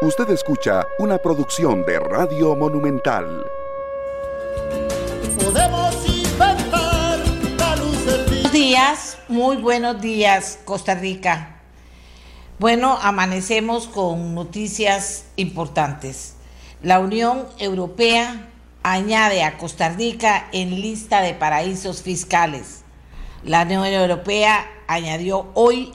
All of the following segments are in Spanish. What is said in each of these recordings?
Usted escucha una producción de Radio Monumental. Buenos días, muy buenos días, Costa Rica. Bueno, amanecemos con noticias importantes. La Unión Europea añade a Costa Rica en lista de paraísos fiscales. La Unión Europea añadió hoy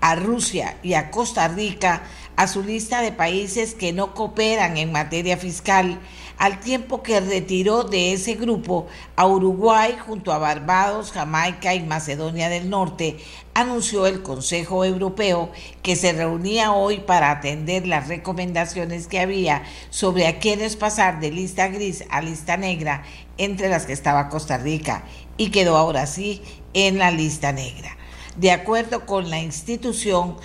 a Rusia y a Costa Rica a su lista de países que no cooperan en materia fiscal, al tiempo que retiró de ese grupo a Uruguay junto a Barbados, Jamaica y Macedonia del Norte, anunció el Consejo Europeo que se reunía hoy para atender las recomendaciones que había sobre a quiénes pasar de lista gris a lista negra, entre las que estaba Costa Rica, y quedó ahora sí en la lista negra. De acuerdo con la institución,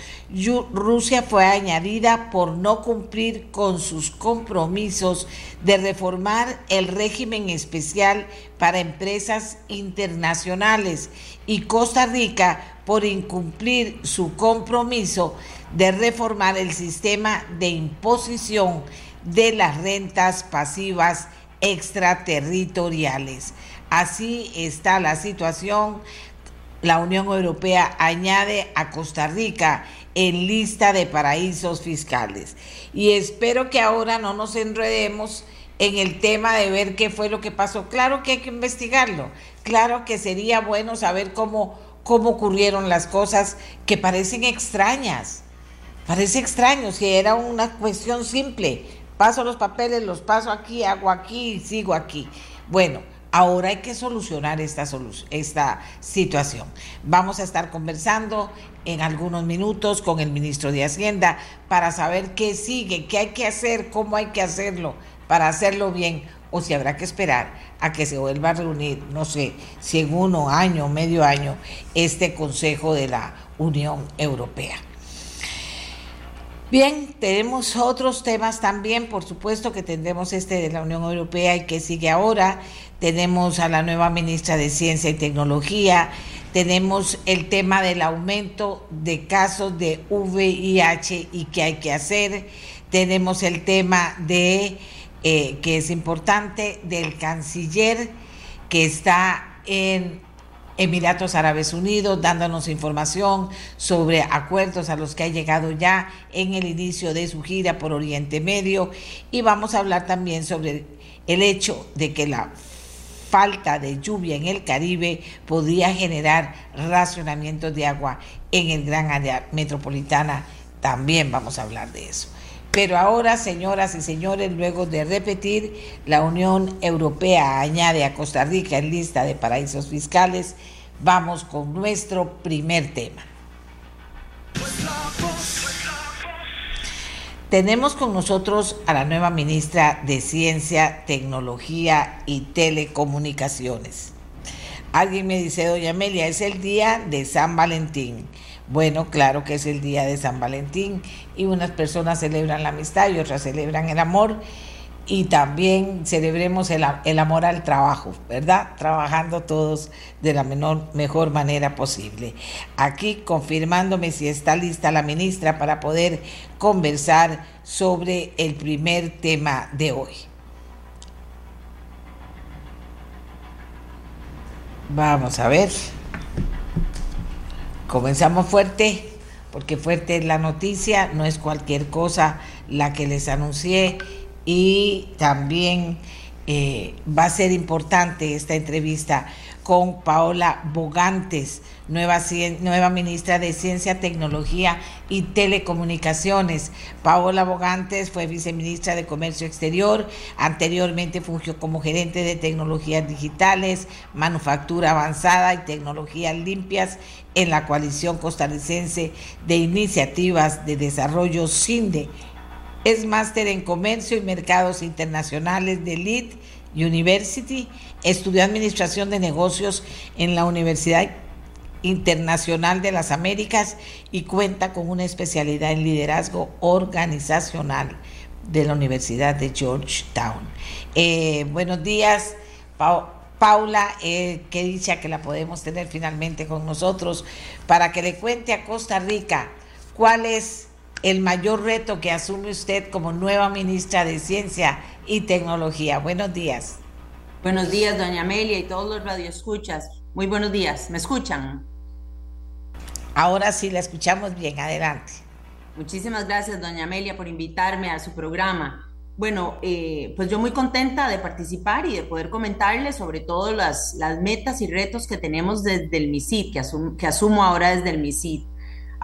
Rusia fue añadida por no cumplir con sus compromisos de reformar el régimen especial para empresas internacionales y Costa Rica por incumplir su compromiso de reformar el sistema de imposición de las rentas pasivas extraterritoriales. Así está la situación la Unión Europea añade a Costa Rica en lista de paraísos fiscales. Y espero que ahora no nos enredemos en el tema de ver qué fue lo que pasó. Claro que hay que investigarlo. Claro que sería bueno saber cómo, cómo ocurrieron las cosas que parecen extrañas. Parece extraño si era una cuestión simple. Paso los papeles, los paso aquí, hago aquí y sigo aquí. Bueno, Ahora hay que solucionar esta, situación. Vamos a estar conversando en algunos minutos con el ministro de Hacienda para saber qué sigue, qué hay que hacer, cómo hay que hacerlo para hacerlo bien o si habrá que esperar a que se vuelva a reunir, no sé, si en uno año, medio año, este Consejo de la Unión Europea. Bien, tenemos otros temas también, por supuesto que tendremos este de la Unión Europea y que sigue ahora. Tenemos a la nueva ministra de Ciencia y Tecnología, tenemos el tema del aumento de casos de VIH y qué hay que hacer, tenemos el tema de, eh, que es importante, del canciller que está en Emiratos Árabes Unidos, dándonos información sobre acuerdos a los que ha llegado ya en el inicio de su gira por Oriente Medio. Y vamos a hablar también sobre el hecho de que la falta de lluvia en el Caribe podría generar racionamientos de agua en el gran área metropolitana. También vamos a hablar de eso. Pero ahora, señoras y señores, luego de repetir, la Unión Europea añade a Costa Rica en lista de paraísos fiscales. Vamos con nuestro primer tema. Tenemos con nosotros a la nueva ministra de Ciencia, Tecnología y Telecomunicaciones. Alguien me dice, doña Amelia, es el día de San Valentín. Bueno, claro que es el día de San Valentín y unas personas celebran la amistad y otras celebran el amor y también celebremos el, amor al trabajo, ¿verdad? Trabajando todos de la menor, mejor manera posible. Aquí confirmándome si está lista la ministra para poder conversar sobre el primer tema de hoy. Vamos a ver. Comenzamos fuerte, porque fuerte es la noticia, no es cualquier cosa la que les anuncié y también eh, va a ser importante esta entrevista con Paola Bogantes, nueva, nueva ministra de Ciencia, Tecnología y Telecomunicaciones. Paola Bogantes fue viceministra de Comercio Exterior, anteriormente fungió como gerente de tecnologías digitales, manufactura avanzada y tecnologías limpias en la coalición costarricense de iniciativas de desarrollo CINDE. Es máster en Comercio y Mercados Internacionales de Lead University, estudió Administración de Negocios en la Universidad Internacional de las Américas y cuenta con una especialidad en liderazgo organizacional de la Universidad de Georgetown. Eh, buenos días, Paula, eh, qué dicha que la podemos tener finalmente con nosotros. Para que le cuente a Costa Rica cuál es el mayor reto que asume usted como nueva ministra de Ciencia y Tecnología? Buenos días. Buenos días, doña Amelia y todos los radioescuchas. Muy buenos días. ¿Me escuchan? Ahora sí, la escuchamos bien. Adelante. Muchísimas gracias, doña Amelia, por invitarme a su programa. Bueno, eh, pues yo muy contenta de participar y de poder comentarles sobre todo las, las metas y retos que tenemos desde el MISID, que, que asumo ahora desde el MISID.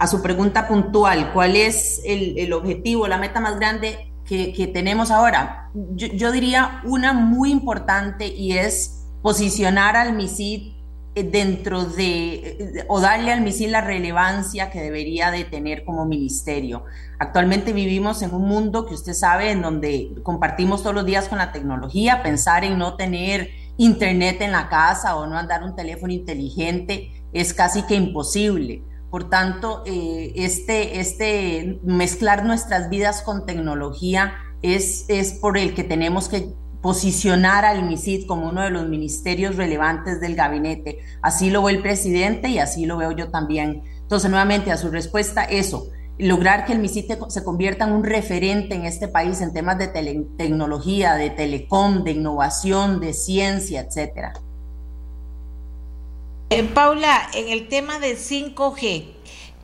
A su pregunta puntual, ¿cuál es el, objetivo, la meta más grande? que, tenemos ahora? Yo, diría una muy importante y es posicionar al MISID eh, dentro de, eh, o darle al MISID la relevancia que debería de tener como ministerio. Actualmente vivimos en un mundo que usted sabe, en donde compartimos todos los días con la tecnología, pensar en no tener internet en la casa o no andar un teléfono inteligente es casi que imposible. Por tanto, eh, este, este mezclar nuestras vidas con tecnología es, es por el que tenemos que posicionar al MISID como uno de los ministerios relevantes del gabinete. Así lo ve el presidente y así lo veo yo también. Entonces, nuevamente, a su respuesta, eso, lograr que el MISID se convierta en un referente en este país en temas de tecnología, de telecom, de innovación, de ciencia, etcétera. Eh, Paula, en el tema de 5G,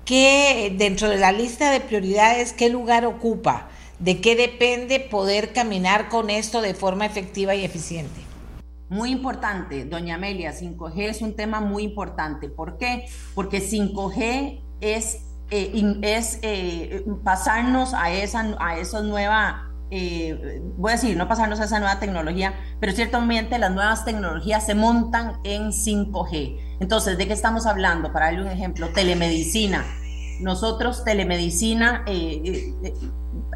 ¿qué dentro de la lista de prioridades, qué lugar ocupa? ¿De qué depende poder caminar con esto de forma efectiva y eficiente? Muy importante, doña Amelia, 5G es un tema muy importante. ¿Por qué? Porque 5G es, eh, es eh, pasarnos a esa, a esa nueva eh, voy a decir, no pasarnos a esa nueva tecnología, pero ciertamente las nuevas tecnologías se montan en 5G. Entonces, ¿de qué estamos hablando? Para darle un ejemplo, telemedicina. Nosotros, telemedicina, eh, eh,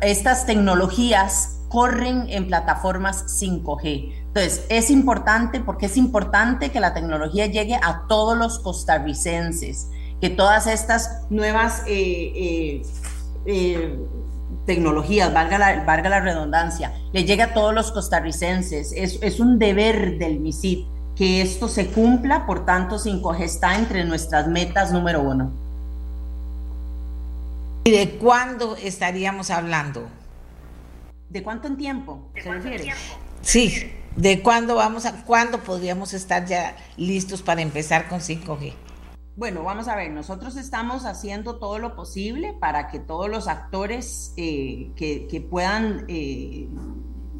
estas tecnologías corren en plataformas 5G. Entonces, es importante porque es importante que la tecnología llegue a todos los costarricenses, que todas estas nuevas tecnologías, valga la, valga la redundancia, le llegue a todos los costarricenses. Es, es un deber del MISID que esto se cumpla, por tanto, 5G está entre nuestras metas número uno. ¿Y de cuándo estaríamos hablando? ¿De cuánto en tiempo se refiere? Sí, ¿de cuándo vamos a, cuándo podríamos estar ya listos para empezar con 5G? Bueno, vamos a ver, nosotros estamos haciendo todo lo posible para que todos los actores eh, que, puedan eh,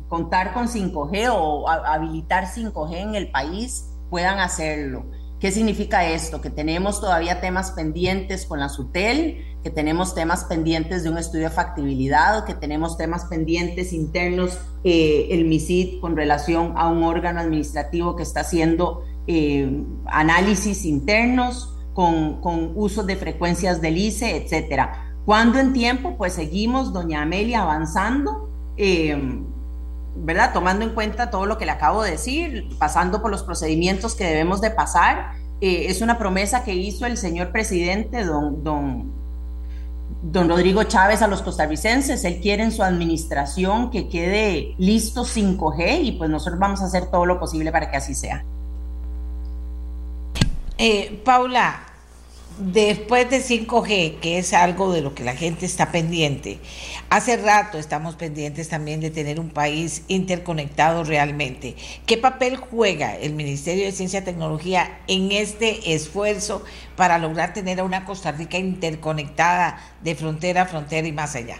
contar con 5G o habilitar 5G en el país puedan hacerlo. ¿Qué significa esto? Que tenemos todavía temas pendientes con la SUTEL, que tenemos temas pendientes de un estudio de factibilidad, que tenemos temas pendientes internos, eh, el MISID con relación a un órgano administrativo que está haciendo análisis internos con, con usos de frecuencias del ICE, etcétera. ¿Cuándo en tiempo? Pues seguimos, doña Amelia, avanzando, eh, ¿verdad? Tomando en cuenta todo lo que le acabo de decir, pasando por los procedimientos que debemos de pasar. Eh, es una promesa que hizo el señor presidente, don, don, don Rodrigo Chávez, a los costarricenses. Él quiere en su administración que quede listo 5G y pues nosotros vamos a hacer todo lo posible para que así sea. Eh, Paula, después de 5G, que es algo de lo que la gente está pendiente, hace rato estamos pendientes también de tener un país interconectado realmente. ¿Qué papel juega el Ministerio de Ciencia y Tecnología en este esfuerzo para lograr tener a una Costa Rica interconectada de frontera a frontera y más allá?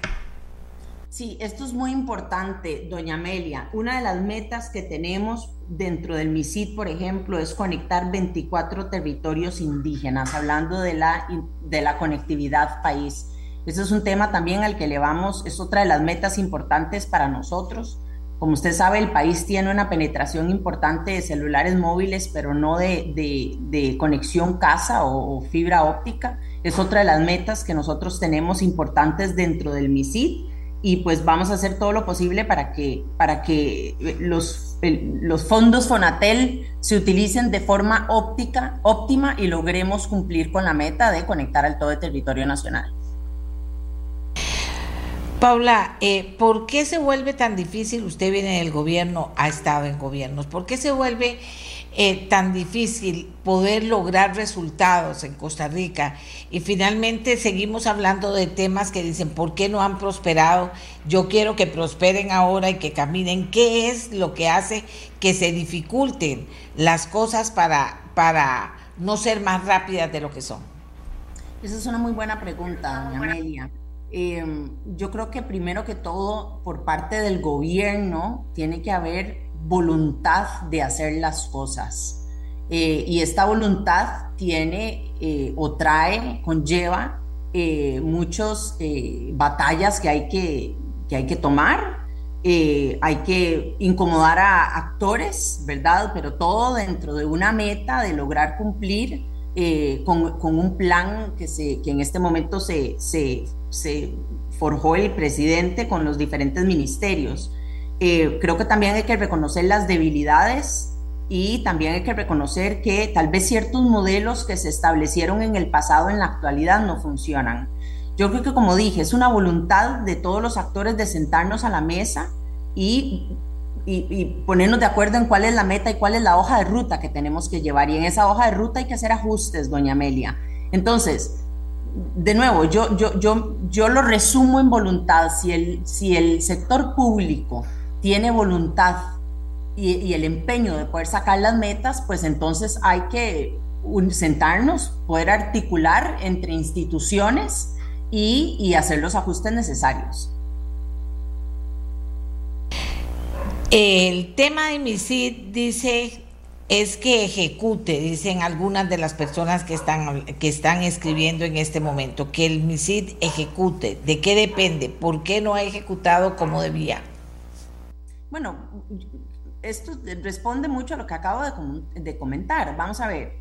Sí, esto es muy importante, doña Amelia. Una de las metas que tenemos dentro del MISID, por ejemplo, es conectar 24 territorios indígenas, hablando de la, de la conectividad país. Ese es un tema también al que le vamos, es otra de las metas importantes para nosotros. Como usted sabe, el país tiene una penetración importante de celulares móviles, pero no de, de, conexión casa o, o fibra óptica. Es otra de las metas que nosotros tenemos importantes dentro del MISID y pues vamos a hacer todo lo posible para que, para que los, los fondos Fonatel se utilicen de forma óptica, óptima y logremos cumplir con la meta de conectar al todo el territorio nacional. Paula, eh, ¿por qué se vuelve tan difícil? Usted viene del gobierno, ha estado en gobiernos, ¿por qué se vuelve eh, tan difícil poder lograr resultados en Costa Rica y finalmente seguimos hablando de temas que dicen, ¿por qué no han prosperado? Yo quiero que prosperen ahora y que caminen. ¿Qué es lo que hace que se dificulten las cosas para, para no ser más rápidas de lo que son? Esa es una muy buena pregunta, doña Amelia. Em, yo creo que primero que todo, por parte del gobierno, tiene que haber voluntad de hacer las cosas. Eh, y esta voluntad tiene eh, o trae, conlleva eh, muchas batallas que hay que, que, hay que tomar. hay que incomodar a actores, ¿verdad? Pero todo dentro de una meta de lograr cumplir con, con, un plan que, se, que en este momento se, se, se forjó el presidente con los diferentes ministerios. Eh, creo que también hay que reconocer las debilidades y también hay que reconocer que tal vez ciertos modelos que se establecieron en el pasado en la actualidad no funcionan. Yo creo que como dije, es una voluntad de todos los actores de sentarnos a la mesa y, y, ponernos de acuerdo en cuál es la meta y cuál es la hoja de ruta que tenemos que llevar. Y en esa hoja de ruta hay que hacer ajustes, doña Amelia. Entonces, de nuevo, yo, yo, yo, yo lo resumo en voluntad. Si el, si el sector público tiene voluntad y, el empeño de poder sacar las metas, pues entonces hay que sentarnos, poder articular entre instituciones y, hacer los ajustes necesarios. El tema de MISID dice es que ejecute, dicen algunas de las personas que están, que están escribiendo en este momento, que el MISID ejecute. ¿De qué depende? ¿Por qué no ha ejecutado como debía? Bueno, esto responde mucho a lo que acabo de, comentar. Vamos a ver,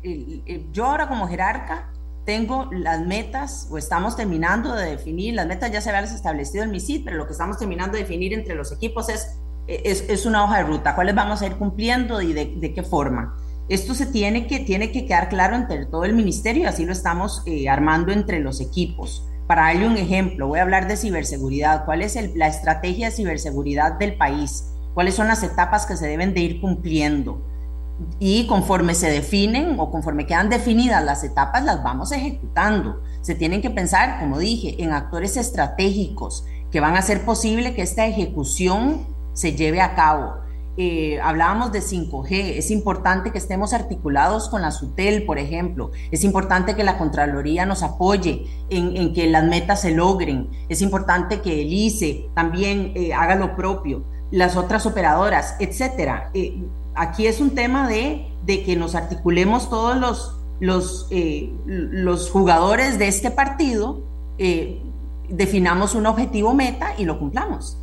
yo ahora como jerarca tengo las metas o estamos terminando de definir, las metas ya se habían establecido en mi sitio, pero lo que estamos terminando de definir entre los equipos es, es, una hoja de ruta, cuáles vamos a ir cumpliendo y de, qué forma. Esto se tiene que, tiene que quedar claro entre todo el ministerio y así lo estamos eh, armando entre los equipos. Para darle un ejemplo, voy a hablar de ciberseguridad. ¿Cuál es la estrategia de ciberseguridad del país? Cuáles son las etapas que se deben de ir cumpliendo. Y conforme se definen o conforme quedan definidas las etapas, las vamos ejecutando. Se tienen que pensar, como dije, en actores estratégicos que van a hacer posible que esta ejecución se lleve a cabo. Eh, hablábamos de 5G, es importante que estemos articulados con la SUTEL, por ejemplo, es importante que la Contraloría nos apoye en, que las metas se logren, es importante que el ICE también eh, haga lo propio las otras operadoras, etcétera. Eh, aquí es un tema de, que nos articulemos todos los, los, eh, los jugadores de este partido, eh, definamos un objetivo meta y lo cumplamos.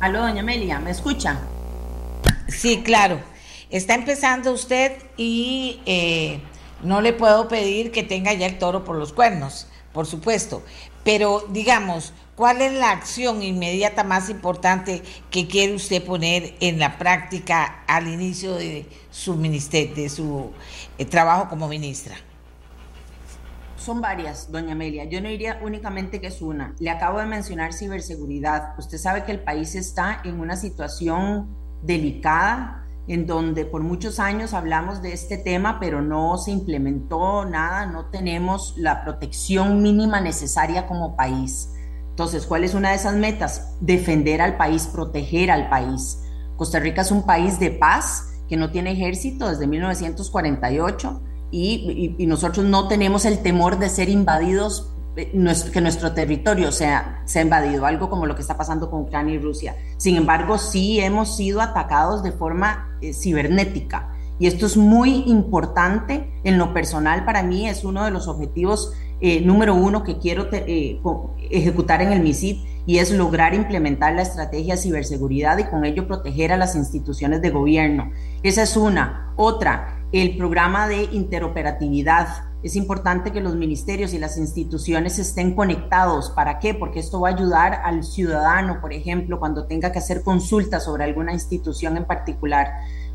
Aló, doña Amelia, ¿me escucha? Sí, claro. Está empezando usted y no le puedo pedir que tenga ya el toro por los cuernos, por supuesto, pero digamos, ¿cuál es la acción inmediata más importante que quiere usted poner en la práctica al inicio de su ministerio, de su eh, trabajo como ministra? Son varias, doña Amelia. Yo no diría únicamente que es una. Le acabo de mencionar ciberseguridad. Usted sabe que el país está en una situación delicada en donde por muchos años hablamos de este tema, pero no se implementó nada, no tenemos la protección mínima necesaria como país. Entonces, ¿cuál es una de esas metas? Defender al país, proteger al país. Costa Rica es un país de paz que no tiene ejército desde 1948 y, y nosotros no tenemos el temor de ser invadidos que nuestro territorio sea, ha invadido, algo como lo que está pasando con Ucrania y Rusia. Sin embargo, sí hemos sido atacados de forma eh, cibernética. Y esto es muy importante en lo personal para mí, es uno de los objetivos eh, número uno que quiero ejecutar en el MISID y es lograr implementar la estrategia de ciberseguridad y con ello proteger a las instituciones de gobierno. Esa es una. Otra, el programa de interoperatividad es importante que los ministerios y las instituciones estén conectados. ¿Para qué? Porque esto va a ayudar al ciudadano, por ejemplo, cuando tenga que hacer consultas sobre alguna institución en particular.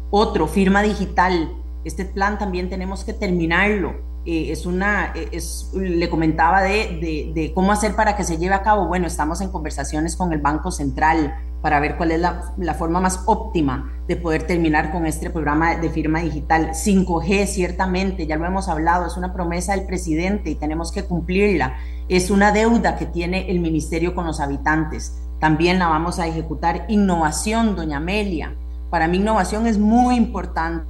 Otro, firma digital. Este plan también tenemos que terminarlo. Eh, es una, eh, es, le comentaba de, de, cómo hacer para que se lleve a cabo. Bueno, estamos en conversaciones con el Banco Central para ver cuál es la, la forma más óptima de poder terminar con este programa de firma digital. 5G, ciertamente, ya lo hemos hablado, es una promesa del presidente y tenemos que cumplirla. Es una deuda que tiene el ministerio con los habitantes. También la vamos a ejecutar. Innovación, doña Amelia. Para mí innovación es muy importante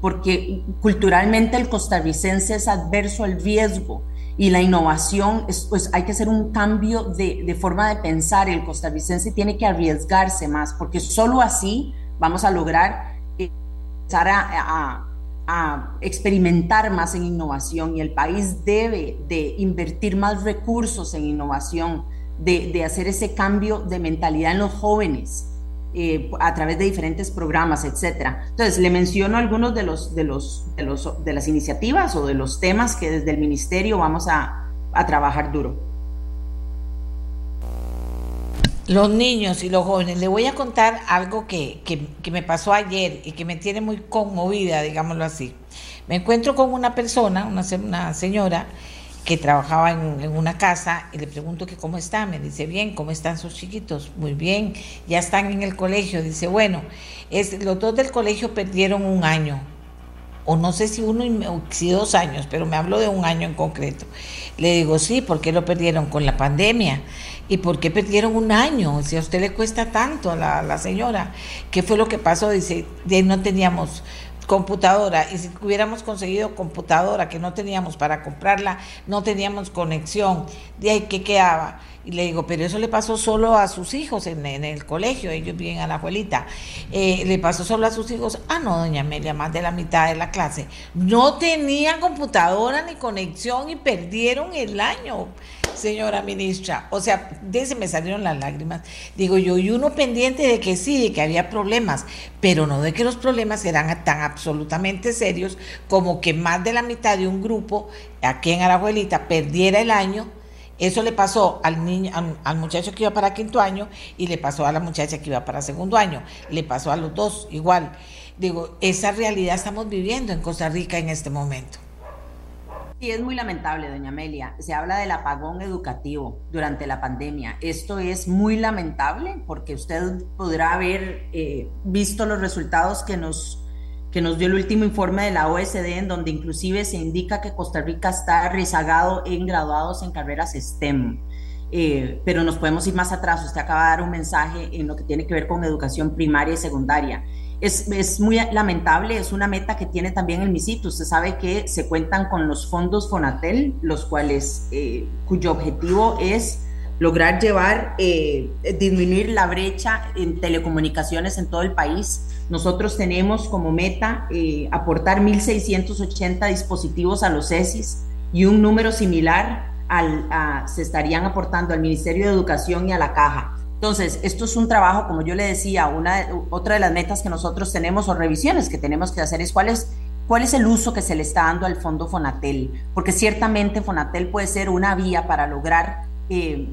porque culturalmente el costarricense es adverso al riesgo y la innovación, es, pues hay que hacer un cambio de, forma de pensar, el costarricense tiene que arriesgarse más, porque solo así vamos a lograr empezar a, a, a experimentar más en innovación y el país debe de invertir más recursos en innovación, de, de hacer ese cambio de mentalidad en los jóvenes eh, a través de diferentes programas, etcétera. Entonces, le menciono algunos de los, de los, de los, de las iniciativas o de los temas que desde el ministerio vamos a, a trabajar duro. Los niños y los jóvenes, le voy a contar algo que, que, que me pasó ayer y que me tiene muy conmovida, digámoslo así. Me encuentro con una persona, una, una señora, que trabajaba en, una casa y le pregunto que cómo está, me dice bien, ¿cómo están sus chiquitos? Muy bien, ya están en el colegio, dice, bueno, es, los dos del colegio perdieron un año, o no sé si uno o si dos años, pero me habló de un año en concreto. Le digo, sí, ¿por qué lo perdieron con la pandemia? ¿Y por qué perdieron un año? Si a usted le cuesta tanto a la, la señora, ¿qué fue lo que pasó? Dice, de no teníamos computadora y si hubiéramos conseguido computadora que no teníamos para comprarla, no teníamos conexión, de ahí que quedaba. Y le digo, pero eso le pasó solo a sus hijos en, el colegio, ellos viven a la abuelita. Eh, le pasó solo a sus hijos. Ah, no, doña Amelia, más de la mitad de la clase. No tenían computadora ni conexión y perdieron el año señora ministra. O sea, de me salieron las lágrimas. Digo yo, y uno pendiente de que sí, de que había problemas, pero no de que los problemas eran tan absolutamente serios como que más de la mitad de un grupo aquí en Arajuelita perdiera el año. Eso le pasó al niño, al, muchacho que iba para quinto año y le pasó a la muchacha que iba para segundo año. Le pasó a los dos igual. Digo, esa realidad estamos viviendo en Costa Rica en este momento. Sí, es muy lamentable, doña Amelia. Se habla del apagón educativo durante la pandemia. Esto es muy lamentable porque usted podrá haber eh, visto los resultados que nos, que nos dio el último informe de la OSD, en donde inclusive se indica que Costa Rica está rezagado en graduados en carreras STEM. Eh, pero nos podemos ir más atrás. Usted acaba de dar un mensaje en lo que tiene que ver con educación primaria y secundaria es, muy lamentable, es una meta que tiene también el MISIT. Usted sabe que se cuentan con los fondos FONATEL, los cuales, eh, cuyo objetivo es lograr llevar, eh, disminuir la brecha en telecomunicaciones en todo el país. Nosotros tenemos como meta eh, aportar 1.680 dispositivos a los CESIS y un número similar al, se estarían aportando al Ministerio de Educación y a la Caja. Entonces, esto es un trabajo, como yo le decía, una, otra de las metas que nosotros tenemos o revisiones que tenemos que hacer es cuál es cuál es el uso que se le está dando al fondo Fonatel, porque ciertamente Fonatel puede ser una vía para lograr eh,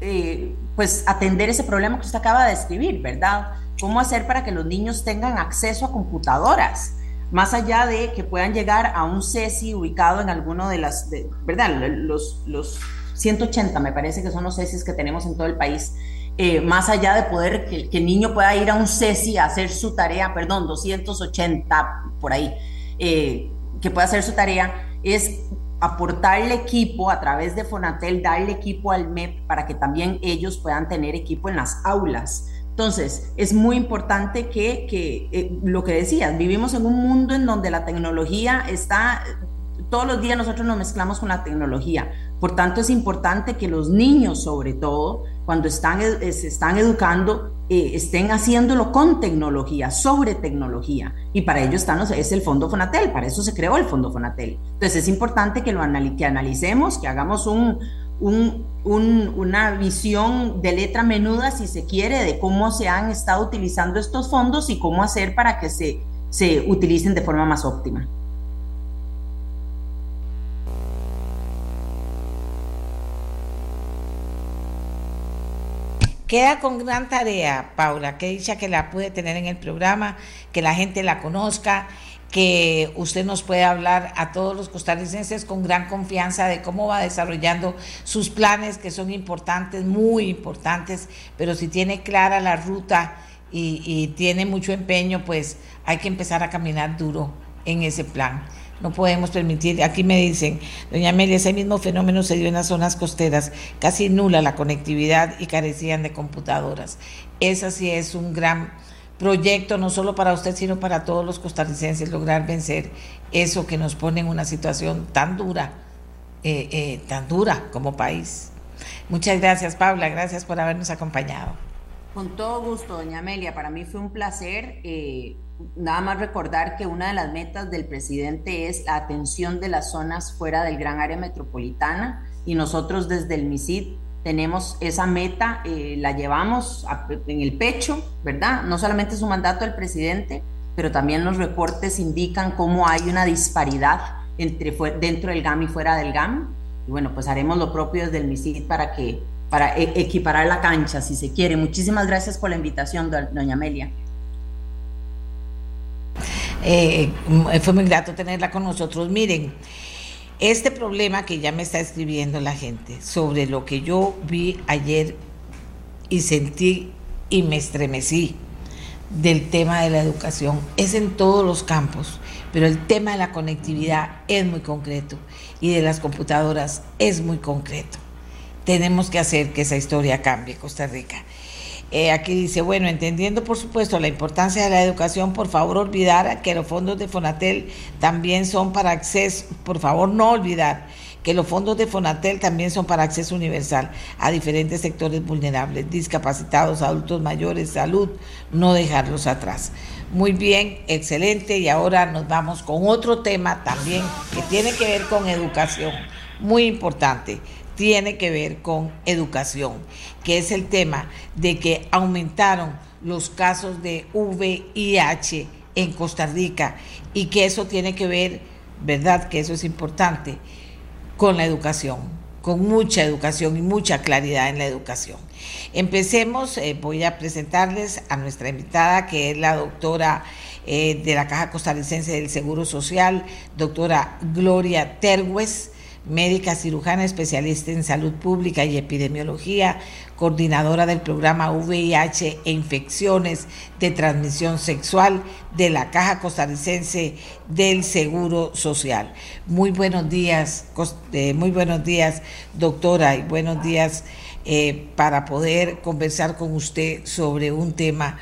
eh, pues atender ese problema que usted acaba de describir, ¿verdad? ¿Cómo hacer para que los niños tengan acceso a computadoras? Más allá de que puedan llegar a un CESI ubicado en alguno de las, ¿verdad? Los, los 180 me parece que son los CESIs que tenemos en todo el país eh, más allá de poder que, el niño pueda ir a un CESI a hacer su tarea, perdón, 280 por ahí, eh, que pueda hacer su tarea, es aportarle equipo a través de Fonatel, darle equipo al MEP para que también ellos puedan tener equipo en las aulas. Entonces, es muy importante que, que eh, lo que decías, vivimos en un mundo en donde la tecnología está, todos los días nosotros nos mezclamos con la tecnología. Por tanto, es importante que los niños, sobre todo, cuando están, eh, se están educando, eh, estén haciéndolo con tecnología, sobre tecnología. Y para ello están, es el Fondo Fonatel, para eso se creó el Fondo Fonatel. Entonces, es importante que lo que analicemos, que hagamos un, un, una visión de letra menuda, si se quiere, de cómo se han estado utilizando estos fondos y cómo hacer para que se, se utilicen de forma más óptima. Queda con gran tarea, Paula, que dicha que la pude tener en el programa, que la gente la conozca que usted nos puede hablar a todos los costarricenses con gran confianza de cómo va desarrollando sus planes, que son importantes, muy importantes, pero si tiene clara la ruta y, y tiene mucho empeño, pues hay que empezar a caminar duro en ese plan. No podemos permitir, aquí me dicen, doña Amelia, ese mismo fenómeno se dio en las zonas costeras, casi nula la conectividad y carecían de computadoras. Esa sí es un gran proyecto, no solo para usted, sino para todos los costarricenses, lograr vencer eso que nos pone en una situación tan dura, eh, eh, tan dura como país. Muchas gracias, Paula, gracias por habernos acompañado. Con todo gusto, doña Amelia, para mí fue un placer. Eh, nada más recordar que una de las metas del presidente es la atención de las zonas fuera del gran área metropolitana y nosotros desde el MISID tenemos esa meta, eh, la llevamos en el pecho, ¿verdad? No solamente es un mandato del presidente, pero también los reportes indican cómo hay una disparidad entre dentro del GAM y fuera del GAM. Y bueno, pues haremos lo propio desde el MISID para que para e, equiparar la cancha, si se quiere. Muchísimas gracias por la invitación, doña Amelia. Eh, fue muy grato tenerla con nosotros. Miren, este problema que ya me está escribiendo la gente sobre lo que yo vi ayer y sentí y me estremecí del tema de la educación es en todos los campos, pero el tema de la conectividad es muy concreto y de las computadoras es muy concreto. Tenemos que hacer que esa historia cambie, Costa Rica. Eh, aquí dice, bueno, entendiendo por supuesto la importancia de la educación, por favor olvidar que los fondos de Fonatel también son para acceso, por favor no olvidar que los fondos de Fonatel también son para acceso universal a diferentes sectores vulnerables, discapacitados, adultos mayores, salud, no dejarlos atrás. Muy bien, excelente, y ahora nos vamos con otro tema también que tiene que ver con educación, muy importante tiene que ver con educación, que es el tema de que aumentaron los casos de VIH en Costa Rica y que eso tiene que ver, ¿verdad? Que eso es importante, con la educación, con mucha educación y mucha claridad en la educación. Empecemos, eh, voy a presentarles a nuestra invitada, que es la doctora eh, de la Caja Costarricense del Seguro Social, doctora Gloria Terwes médica cirujana especialista en salud pública y epidemiología, coordinadora del programa VIH e infecciones de transmisión sexual de la Caja Costarricense del Seguro Social. Muy buenos días, eh, muy buenos días, doctora, y buenos días eh, para poder conversar con usted sobre un tema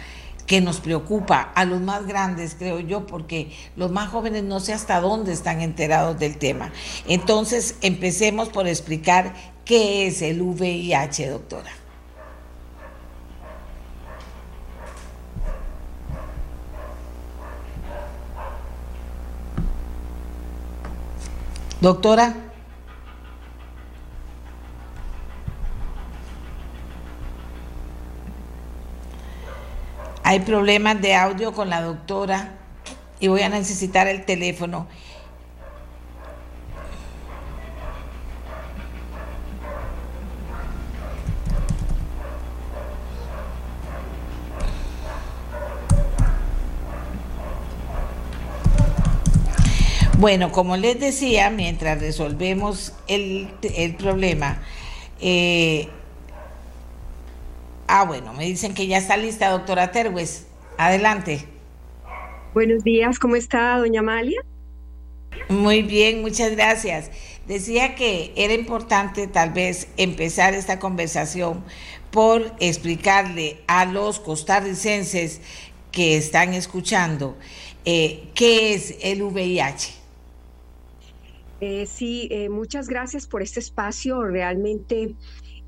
que nos preocupa a los más grandes, creo yo, porque los más jóvenes no sé hasta dónde están enterados del tema. Entonces, empecemos por explicar qué es el VIH, doctora. Doctora. Hay problemas de audio con la doctora y voy a necesitar el teléfono. Bueno, como les decía, mientras resolvemos el, problema, eh, Ah, bueno, me dicen que ya está lista, doctora Terwes. Adelante. Buenos días, ¿cómo está, doña Amalia? Muy bien, muchas gracias. Decía que era importante tal vez empezar esta conversación por explicarle a los costarricenses que están escuchando eh, qué es el VIH. Eh, sí, eh, muchas gracias por este espacio. Realmente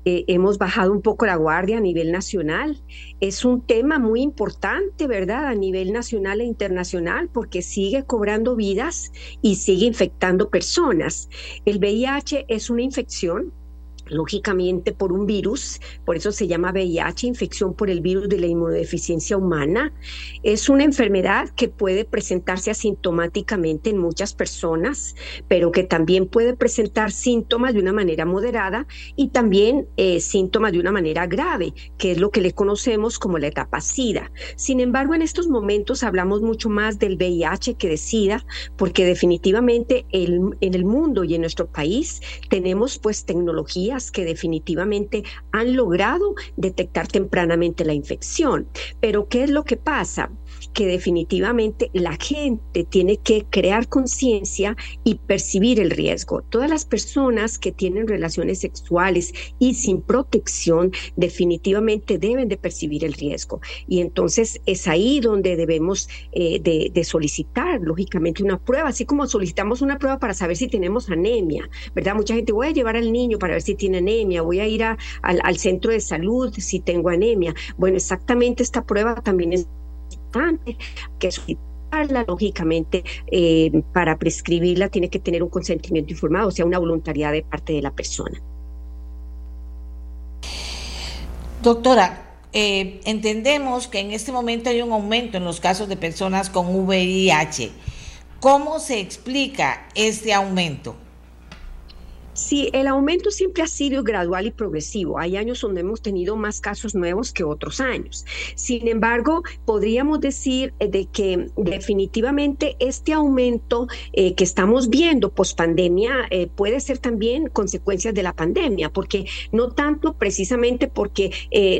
eh, hemos bajado un poco la guardia a nivel nacional. Es un tema muy importante, ¿verdad? A nivel nacional e internacional, porque sigue cobrando vidas y sigue infectando personas. El VIH es una infección lógicamente por un virus, por eso se llama VIH, infección por el virus de la inmunodeficiencia humana. Es una enfermedad que puede presentarse asintomáticamente en muchas personas, pero que también puede presentar síntomas de una manera moderada y también eh, síntomas de una manera grave, que es lo que le conocemos como la etapa SIDA. Sin embargo, en estos momentos hablamos mucho más del VIH que de SIDA, porque definitivamente en el mundo y en nuestro país tenemos pues tecnologías que definitivamente han logrado detectar tempranamente la infección. Pero ¿qué es lo que pasa? Que definitivamente la gente tiene que crear conciencia y percibir el riesgo. Todas las personas que tienen relaciones sexuales y sin protección definitivamente deben de percibir el riesgo. Y entonces es ahí donde debemos eh, de, solicitar, lógicamente, una prueba, así como solicitamos una prueba para saber si tenemos anemia, ¿verdad? Mucha gente voy a llevar al niño para ver si tiene anemia, voy a ir al, al centro de salud si tengo anemia. Bueno, exactamente esta prueba también es que solicitarla, lógicamente, eh, para prescribirla tiene que tener un consentimiento informado, o sea, una voluntariedad de parte de la persona. Doctora, eh, entendemos que en este momento hay un aumento en los casos de personas con VIH. ¿Cómo se explica este aumento? Sí, el aumento siempre ha sido gradual y progresivo. Hay años donde hemos tenido más casos nuevos que otros años. Sin embargo, podríamos decir eh, de que definitivamente este aumento eh, que estamos viendo post pandemia eh, puede ser también consecuencias de la pandemia, porque no tanto precisamente porque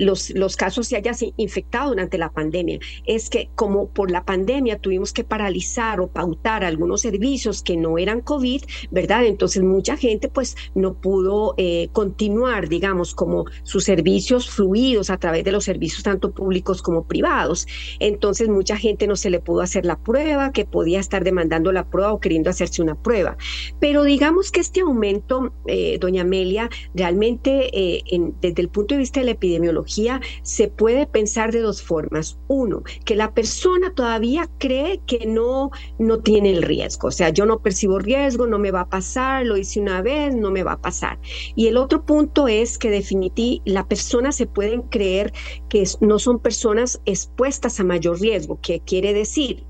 los, los casos se hayan infectado durante la pandemia, es que como por la pandemia tuvimos que paralizar o pautar algunos servicios que no eran COVID, ¿verdad? Entonces mucha gente pues no pudo eh, continuar, digamos, como sus servicios fluidos a través de los servicios tanto públicos como privados. Entonces mucha gente no se le pudo hacer la prueba, que podía estar demandando la prueba o queriendo hacerse una prueba. Pero digamos que este aumento, eh, doña Amelia, realmente eh, desde el punto de vista de la epidemiología se puede pensar de dos formas. Uno, que la persona todavía cree que no, no tiene el riesgo, o sea, yo no percibo riesgo, no me va a pasar, lo hice una vez, no me va a pasar. Y el otro punto es que definitivamente la persona se pueden creer que no son personas expuestas a mayor riesgo, que quiere decir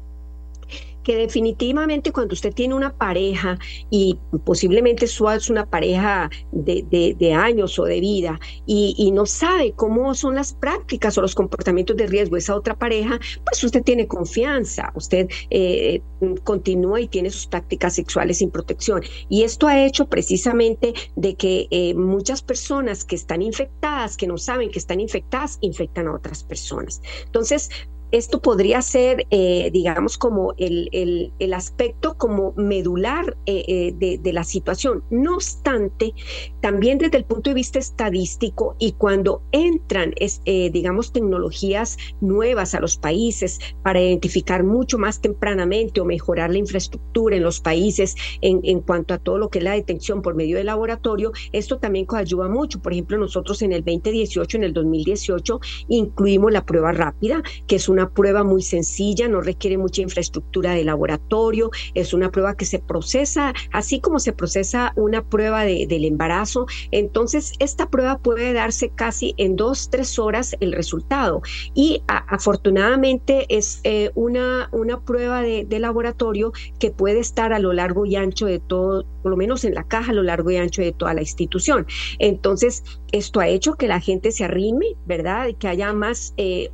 que definitivamente cuando usted tiene una pareja y posiblemente es una pareja de, años o de vida y, no sabe cómo son las prácticas o los comportamientos de riesgo de esa otra pareja, pues usted tiene confianza, usted eh, continúa y tiene sus prácticas sexuales sin protección. Y esto ha hecho precisamente de que eh, muchas personas que están infectadas, que no saben que están infectadas, infectan a otras personas. Entonces, esto podría ser, eh, digamos, como el, el, aspecto como medular eh, eh, de, de, la situación. No obstante, también desde el punto de vista estadístico y cuando entran, digamos, tecnologías nuevas a los países para identificar mucho más tempranamente o mejorar la infraestructura en los países en, en cuanto a todo lo que es la detección por medio del laboratorio, esto también ayuda mucho. Por ejemplo, nosotros en el 2018, en el 2018, incluimos la prueba rápida, que es una una prueba muy sencilla, no requiere mucha infraestructura de laboratorio, es una prueba que se procesa así como se procesa una prueba del embarazo. Entonces, esta prueba puede darse casi en dos, tres horas el resultado. Y afortunadamente es eh, una, una prueba de, de laboratorio que puede estar a lo largo y ancho de todo, por lo menos en la caja, a lo largo y ancho de toda la institución. Entonces, esto ha hecho que la gente se arrime, ¿verdad? Y que haya más eh,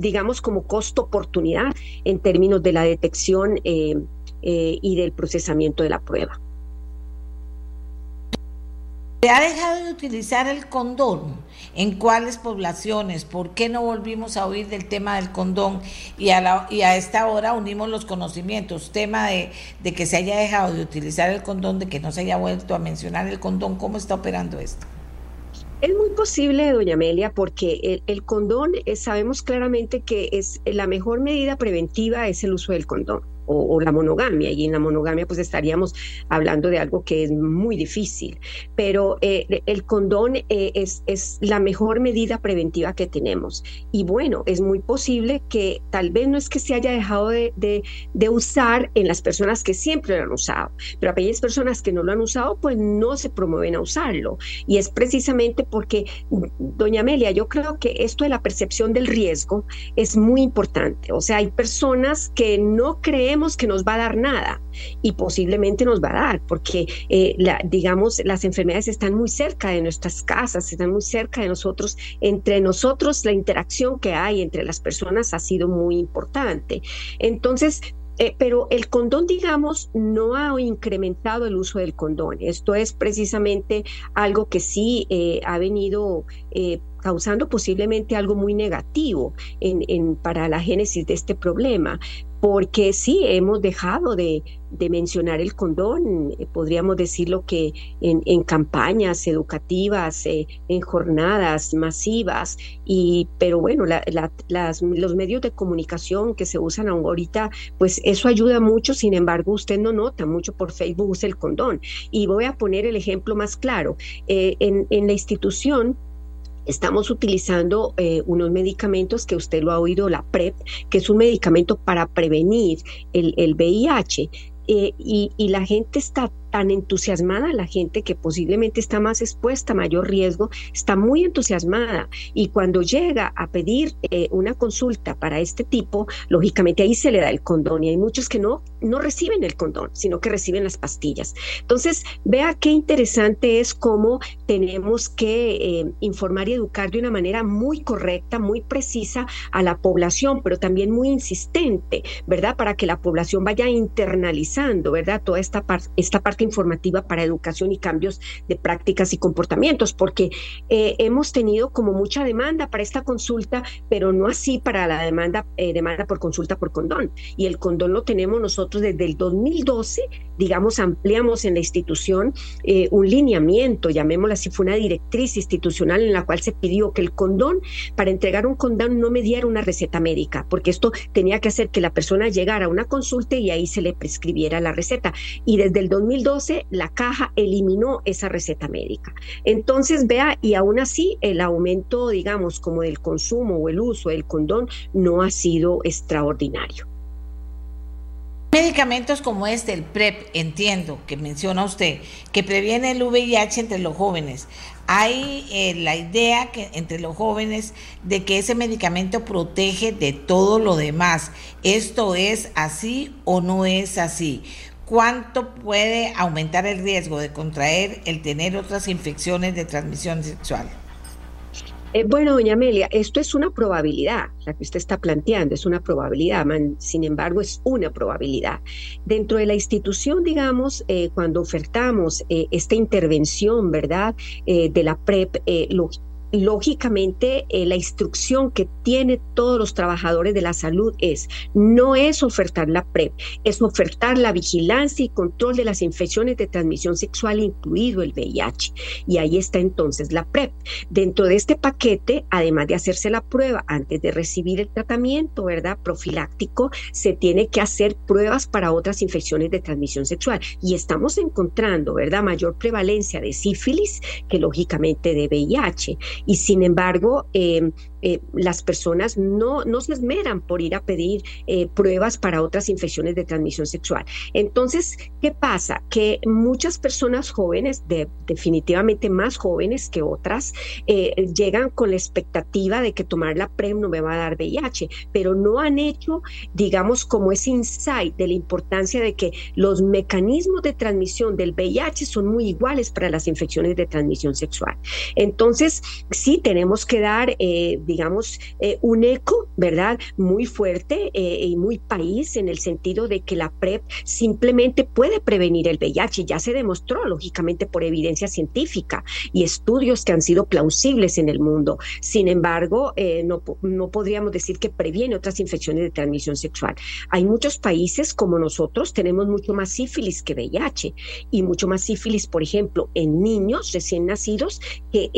digamos, como costo-oportunidad en términos de la detección eh, eh, y del procesamiento de la prueba. ¿Se ha dejado de utilizar el condón? ¿En cuáles poblaciones? ¿Por qué no volvimos a oír del tema del condón? Y a, esta hora unimos los conocimientos. Tema de que se haya dejado de utilizar el condón, de que no se haya vuelto a mencionar el condón. ¿Cómo está operando esto? Es muy posible, doña Amelia, porque el, condón, sabemos claramente que es la mejor medida preventiva es el uso del condón o, la monogamia, y en la monogamia pues estaríamos hablando de algo que es muy difícil, pero eh, el condón eh, es, es la mejor medida preventiva que tenemos. Y bueno, es muy posible que tal vez no es que se haya dejado de, de, usar en las personas que siempre lo han usado, pero aquellas personas que no lo han usado pues no se promueven a usarlo. Y es precisamente porque, doña Amelia, yo creo que esto de la percepción del riesgo es muy importante. O sea, hay personas que no creemos que nos va a dar nada y posiblemente nos va a dar, porque, eh, digamos, las enfermedades están muy cerca de nuestras casas, están muy cerca de nosotros. Entre nosotros, la interacción que hay entre las personas ha sido muy importante. Entonces, eh, pero el condón, digamos, no ha incrementado el uso del condón. Esto es precisamente algo que sí eh, ha venido causando posiblemente algo muy negativo en, para la génesis de este problema porque sí, hemos dejado de, mencionar el condón, eh, podríamos decirlo que en, campañas educativas, eh, en jornadas masivas, y, pero bueno, las, los medios de comunicación que se usan ahorita, pues eso ayuda mucho, sin embargo, usted no nota mucho por Facebook usa el condón. Y voy a poner el ejemplo más claro. Eh, en, en la institución, Estamos utilizando eh, unos medicamentos que usted lo ha oído, la PrEP, que es un medicamento para prevenir el, el VIH. Eh, y, y, la gente está tan entusiasmada, la gente que posiblemente está más expuesta a mayor riesgo, está muy entusiasmada y cuando llega a pedir eh, una consulta para este tipo, lógicamente ahí se le da el condón y hay muchos que no, no reciben el condón, sino que reciben las pastillas. Entonces, vea qué interesante es cómo tenemos que eh, informar y educar de una manera muy correcta, muy precisa a la población, pero también muy insistente, ¿verdad? Para que la población vaya internalizando, ¿verdad? Toda esta, esta parte informativa para educación y cambios de prácticas y comportamientos, porque eh, hemos tenido como mucha demanda para esta consulta, pero no así para la demanda, eh, demanda por consulta por condón. Y el condón lo tenemos nosotros desde el 2012, digamos, ampliamos en la institución eh, un lineamiento, llamémoslo así, fue una directriz institucional en la cual se pidió que el condón, para entregar un condón, no me diera una receta médica, porque esto tenía que hacer que la persona llegara a una consulta y ahí se le prescribiera la receta. Y desde el 2012 la caja eliminó esa receta médica. Entonces, vea, y aún así el aumento, digamos, como del consumo o el uso del condón no ha sido extraordinario. Medicamentos como este, el PrEP, entiendo que menciona usted, que previene el VIH entre los jóvenes. Hay eh, la idea que entre los jóvenes de que ese medicamento protege de todo lo demás. ¿Esto es así o no es así? ¿Cuánto puede aumentar el riesgo de contraer el tener otras infecciones de transmisión sexual? Eh, bueno, doña Amelia, esto es una probabilidad, la que usted está planteando es una probabilidad, sin embargo es una probabilidad. Dentro de la institución, digamos, eh, cuando ofertamos eh, esta intervención, ¿verdad?, de la PrEP, lo, lógicamente eh, la instrucción que tiene todos los trabajadores de la salud es, no es ofertar la PrEP, es ofertar la vigilancia y control de las infecciones de transmisión sexual, incluido el VIH. Y ahí está entonces la PrEP. Dentro de este paquete, además de hacerse la prueba antes de recibir el tratamiento, ¿verdad? Profiláctico, se tiene que hacer pruebas para otras infecciones de transmisión sexual. Y estamos encontrando, ¿verdad? Mayor prevalencia de sífilis que lógicamente de VIH y sin embargo eh, eh, las personas no, no se esmeran por ir a pedir eh, pruebas para otras infecciones de transmisión sexual. Entonces, ¿qué pasa? Que muchas personas jóvenes, definitivamente más jóvenes que otras, eh, llegan con la expectativa de que tomar la PREM no me va a dar VIH, pero no han hecho, digamos, como ese insight de la importancia de que los mecanismos de transmisión del VIH son muy iguales para las infecciones de transmisión sexual. Entonces, sí tenemos que dar digamos, eh, un eco, ¿verdad? Muy fuerte eh, y muy país en el sentido de que la PrEP simplemente puede prevenir el VIH. Ya se demostró, lógicamente, por evidencia científica y estudios que han sido plausibles en el mundo. Sin embargo, eh, no, no podríamos decir que previene otras infecciones de transmisión sexual. Hay muchos países como nosotros, tenemos mucho más sífilis que VIH y mucho más sífilis, por ejemplo, en niños recién nacidos que,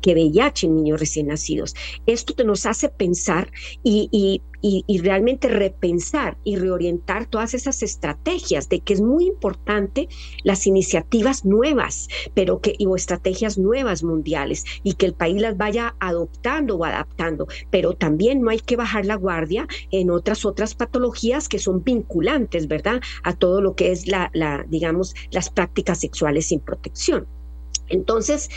que VIH en niños recién nacidos esto te nos hace pensar y, y, y, realmente repensar y reorientar todas esas estrategias de que es muy importante las iniciativas nuevas, pero que o estrategias nuevas mundiales y que el país las vaya adoptando o adaptando, pero también no hay que bajar la guardia en otras otras patologías que son vinculantes, ¿verdad? A todo lo que es la, la digamos, las prácticas sexuales sin protección. Entonces,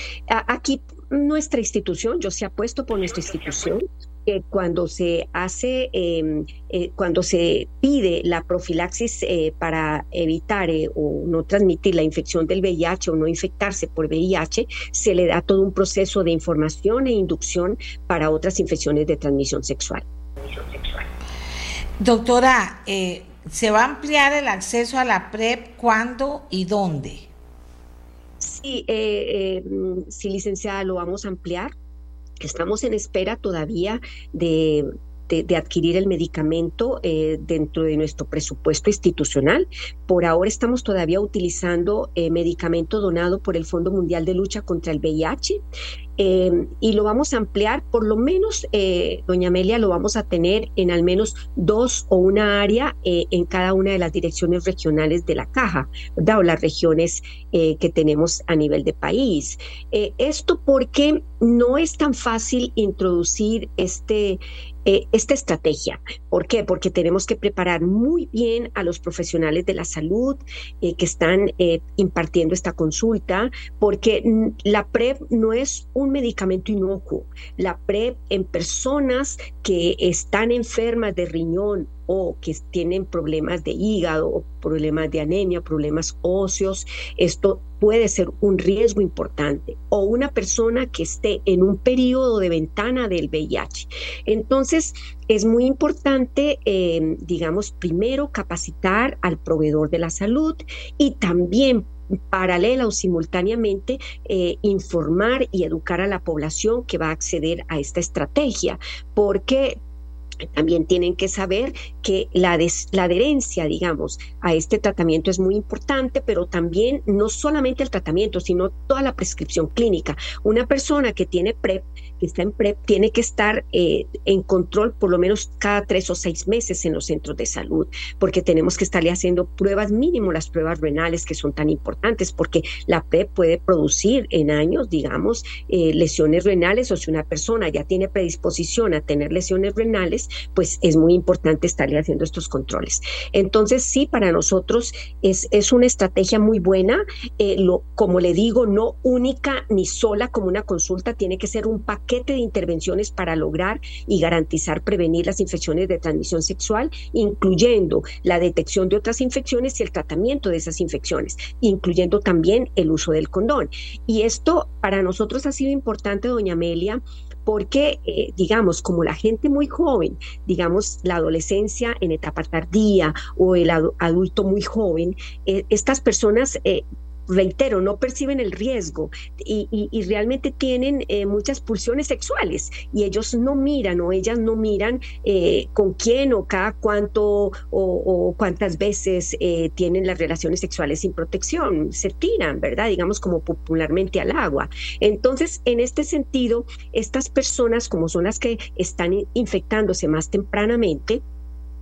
aquí nuestra institución, yo se apuesto por nuestra institución, que cuando se hace, em, eh, cuando se pide la profilaxis eh, para evitar eh, o no transmitir la infección del VIH o no infectarse por VIH, se le da todo un proceso de información e inducción para otras infecciones de transmisión sexual. Doctora, ¿se va a ampliar el acceso a la PrEP cuándo y dónde? Sí, mm, sí, licenciada, lo vamos a ampliar. Estamos en espera todavía de de, adquirir el medicamento eh, dentro de nuestro presupuesto institucional. Por ahora estamos todavía utilizando eh, medicamento donado por el Fondo Mundial de Lucha contra el VIH Em, y lo vamos a ampliar, por lo menos, eh, doña Amelia, lo vamos a tener en al menos dos o una área eh, en cada una de las direcciones regionales de la caja, ¿verdad? O las regiones eh, que tenemos a nivel de país. esto porque no es tan fácil introducir este, esta estrategia. ¿Por qué? Porque tenemos que preparar muy bien a los profesionales de la salud que están impartiendo esta consulta, porque la PrEP no es un medicamento inocuo. La PrEP en personas que están enfermas de riñón o que tienen problemas de hígado o problemas de anemia, problemas óseos, esto puede ser un riesgo importante. O una persona que esté en un periodo de ventana del VIH. Entonces, es muy importante, eh, digamos, primero capacitar al proveedor de la salud y también paralela o simultáneamente eh, informar y educar a la población que va a acceder a esta estrategia, porque también tienen que saber que la, la, adherencia, digamos, a este tratamiento es muy importante, pero también no solamente el tratamiento, sino toda la prescripción clínica. Una persona que tiene PrEP que está en PrEP tiene que estar eh, en control por lo menos cada tres o seis meses en los centros de salud, porque tenemos que estarle haciendo pruebas mínimo, las pruebas renales que son tan importantes, porque la PrEP puede producir en años, digamos, eh, lesiones renales o si una persona ya tiene predisposición a tener lesiones renales, pues es muy importante estarle haciendo estos controles. Entonces, sí, para nosotros es, es una estrategia muy buena, eh, lo, como le digo, no única ni sola como una consulta, tiene que ser un paquete de intervenciones para lograr y garantizar prevenir las infecciones de transmisión sexual, incluyendo la detección de otras infecciones y el tratamiento de esas infecciones, incluyendo también el uso del condón. Y esto para nosotros ha sido importante, doña Amelia, porque, eh, digamos, como la gente muy joven, digamos, la adolescencia en etapa tardía o el adulto muy joven, eh, estas personas eh, reitero, no perciben el riesgo y, realmente tienen eh, muchas pulsiones sexuales y ellos no miran o ellas no miran eh, con quién o cada cuánto o, cuántas veces eh, tienen las relaciones sexuales sin protección, se tiran, ¿verdad? Digamos como popularmente al agua. Entonces, en este sentido, estas personas, como son las que están infectándose más tempranamente,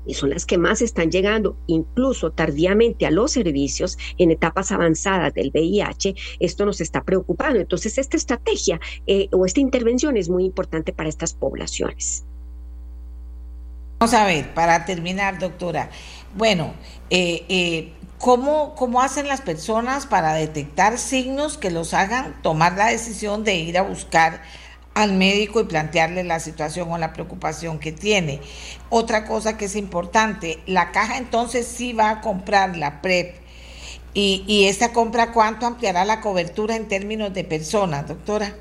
y son las que más están llegando, incluso tardíamente, a los servicios en etapas avanzadas del VIH, esto nos está preocupando. Entonces, esta estrategia eh, o esta intervención es muy importante para estas poblaciones. Vamos a ver, para terminar, doctora. Bueno, eh, eh, ¿cómo, ¿cómo hacen las personas para detectar signos que los hagan tomar la decisión de ir a buscar al médico y plantearle la situación o la preocupación que tiene. Otra cosa que es importante, la caja entonces sí va a comprar la PrEP. Y, y esta compra, ¿cuánto ampliará la cobertura en términos de personas, doctora?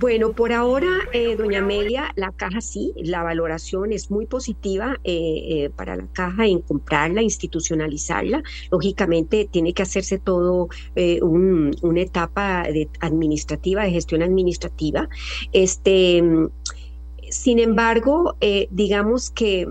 Bueno, por ahora, eh, doña Amelia, la caja sí, la valoración es muy positiva eh, eh, para la caja en comprarla, institucionalizarla. Lógicamente, tiene que hacerse todo una etapa de administrativa, de gestión administrativa. Este, sin embargo, digamos que,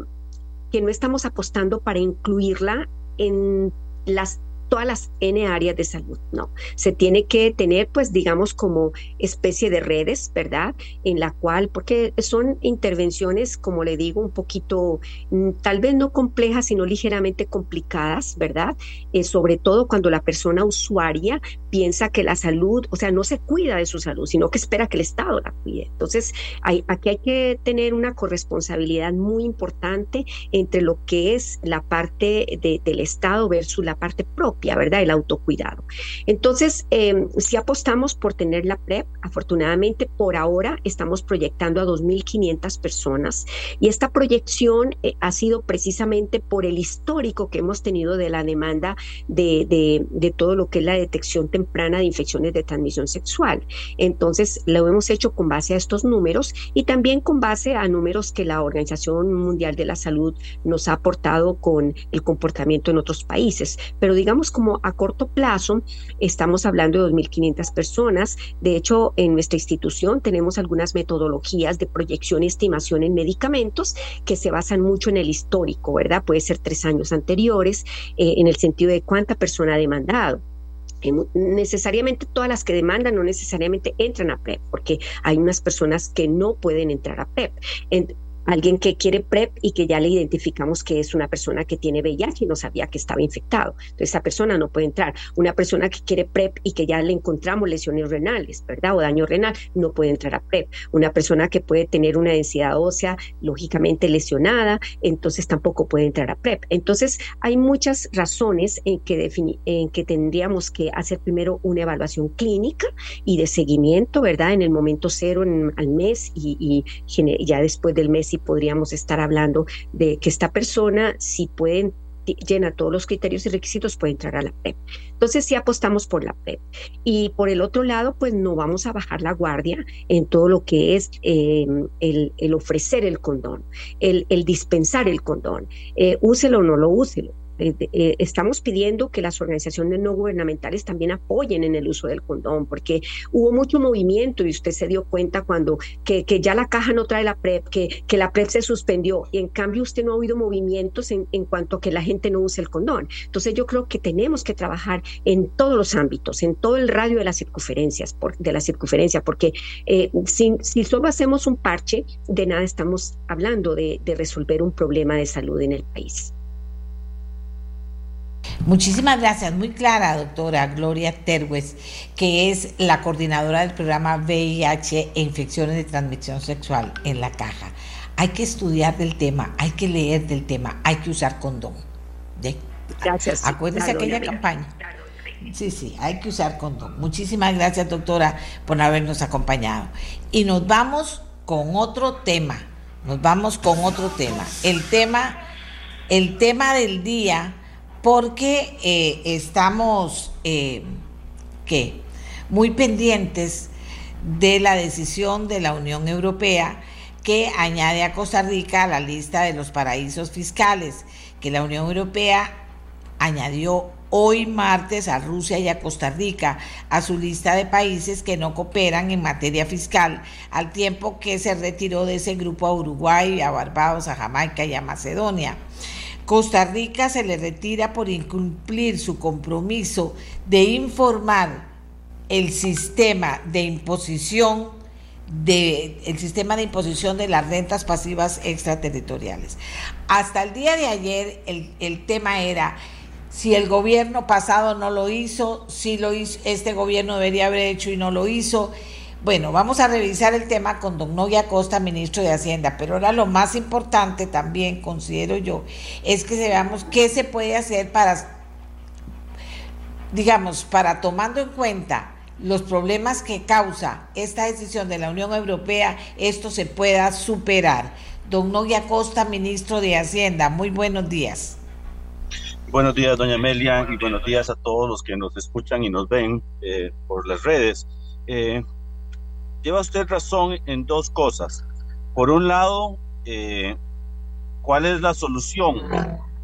que no estamos apostando para incluirla en las todas las N áreas de salud, no. Se tiene que tener, pues, digamos, como especie de redes, ¿verdad? En la cual, porque son intervenciones, como le digo, un poquito, mm, tal vez no complejas, sino ligeramente complicadas, ¿verdad? Eh, sobre todo cuando la persona usuaria piensa que la salud, o sea, no se cuida de su salud, sino que espera que el Estado la cuide. Entonces, hay, aquí hay que tener una corresponsabilidad muy importante entre lo que es la parte del Estado versus la parte propia, ¿verdad? El autocuidado. Entonces, eh, si apostamos por tener la PrEP, afortunadamente por ahora estamos proyectando a 2.500 personas y esta proyección eh, ha sido precisamente por el histórico que hemos tenido de la demanda de, de, de todo lo que es la detección temprana de infecciones de transmisión sexual. Entonces, lo hemos hecho con base a estos números y también con base a números que la Organización Mundial de la Salud nos ha aportado con el comportamiento en otros países. Pero digamos como a corto plazo, estamos hablando de 2.500 personas. De hecho, en nuestra institución tenemos algunas metodologías de proyección y estimación en medicamentos que se basan mucho en el histórico, ¿verdad? Puede ser tres años anteriores, eh, en el sentido de cuánta persona ha demandado necesariamente todas las que demandan no necesariamente entran a PrEP, porque hay unas personas que no pueden entrar a PrEP alguien que quiere PrEP y que ya le identificamos que es una persona que tiene VIH y no sabía que estaba infectado. Entonces, esa persona no puede entrar. Una persona que quiere PrEP y que ya le encontramos lesiones renales, ¿verdad? O daño renal, no puede entrar a PrEP. Una persona que puede tener una densidad ósea lógicamente lesionada, entonces tampoco puede entrar a PrEP. Entonces, hay muchas razones en que, en que tendríamos que hacer primero una evaluación clínica y de seguimiento, ¿verdad? En el momento cero, en, al mes y, y ya después del mes podríamos estar hablando de que esta persona, si pueden llena todos los criterios y requisitos, puede entrar a la PrEP. Entonces, sí apostamos por la PrEP. Y por el otro lado, pues no vamos a bajar la guardia en todo lo que es em, el, ofrecer el condón, el, dispensar el condón. Eh, úselo o no lo úselo eh, eh, estamos pidiendo que las organizaciones no gubernamentales también apoyen en el uso del condón, porque hubo mucho movimiento y usted se dio cuenta cuando que, ya la caja no trae la PrEP, que, la PrEP se suspendió y en cambio usted no ha oído movimientos en, en, cuanto a que la gente no use el condón. Entonces yo creo que tenemos que trabajar en todos los ámbitos, en todo el radio de las circunferencias, por, de la circunferencia, porque eh, si, solo hacemos un parche, de nada estamos hablando de resolver un problema de salud en el país. Muchísimas gracias, muy clara, doctora Gloria Terwes, que es la coordinadora del programa VIH e infecciones de transmisión sexual en la caja. Hay que estudiar del tema, hay que leer del tema, hay que usar condón. Gracias. Acuérdese aquella campaña. Sí, sí, hay que usar condón. Muchísimas gracias, doctora, por habernos acompañado. Y nos vamos con otro tema. Nos vamos con otro tema. El tema, el tema del día porque eh, estamos eh, muy pendientes de la decisión de la Unión Europea que añade a Costa Rica a la lista de los paraísos fiscales, que la Unión Europea añadió hoy martes a Rusia y a Costa Rica a su lista de países que no cooperan en materia fiscal, al tiempo que se retiró de ese grupo a Uruguay, a Barbados, a Jamaica y a Macedonia. Costa Rica se le retira por incumplir su compromiso de informar el sistema de imposición de el sistema de imposición de las rentas pasivas extraterritoriales. Hasta el día de ayer el, el tema era si el gobierno pasado no lo hizo, si lo hizo, este gobierno debería haber hecho y no lo hizo. Bueno, vamos a revisar el tema con don Novia Costa, ministro de Hacienda, pero ahora lo más importante también, considero yo, es que veamos qué se puede hacer para, digamos, para tomando en cuenta los problemas que causa esta decisión de la Unión Europea, esto se pueda superar. Don Novia Costa, ministro de Hacienda, muy buenos días. Buenos días, doña Amelia, y buenos días a todos los que nos escuchan y nos ven eh, por las redes. Eh, lleva usted razón en dos cosas. Por un lado, eh, ¿cuál es la solución?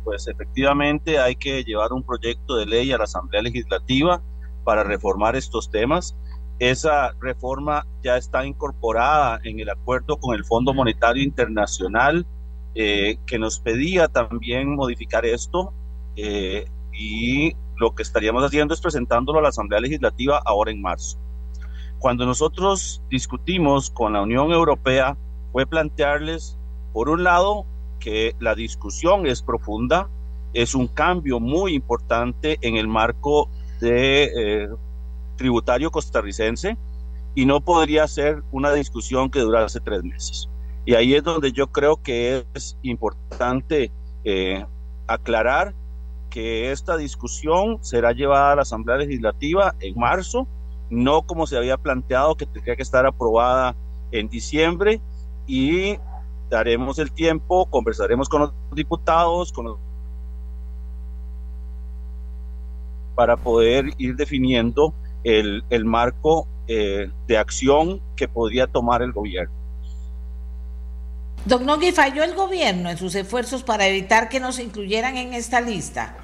Pues efectivamente hay que llevar un proyecto de ley a la Asamblea Legislativa para reformar estos temas. Esa reforma ya está incorporada en el acuerdo con el Fondo Monetario Internacional eh, que nos pedía también modificar esto eh, y lo que estaríamos haciendo es presentándolo a la Asamblea Legislativa ahora en marzo. Cuando nosotros discutimos con la Unión Europea fue plantearles, por un lado, que la discusión es profunda, es un cambio muy importante en el marco de eh, tributario costarricense y no podría ser una discusión que durase tres meses. Y ahí es donde yo creo que es importante eh, aclarar que esta discusión será llevada a la Asamblea Legislativa en marzo, no como se había planteado que tendría que estar aprobada en diciembre y daremos el tiempo, conversaremos con los diputados, con los para poder ir definiendo el, el marco eh, de acción que podría tomar el gobierno. Don Nogui, ¿falló el gobierno en sus esfuerzos para evitar que nos incluyeran en esta lista?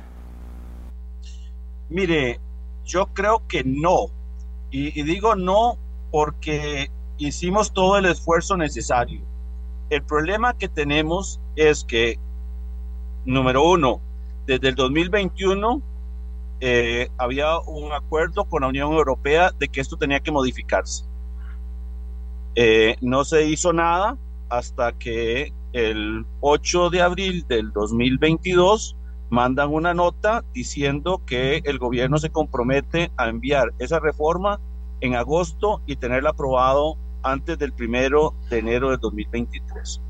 Mire, yo creo que no. Y, digo no porque hicimos todo el esfuerzo necesario. El problema que tenemos es que, número uno, desde el 2021 eh, había un acuerdo con la Unión Europea de que esto tenía que modificarse. Eh, no se hizo nada hasta que el 8 de abril del 2022 mandan una nota diciendo que el gobierno se compromete a enviar esa reforma en agosto y tenerla aprobado antes del primero de enero de 2023.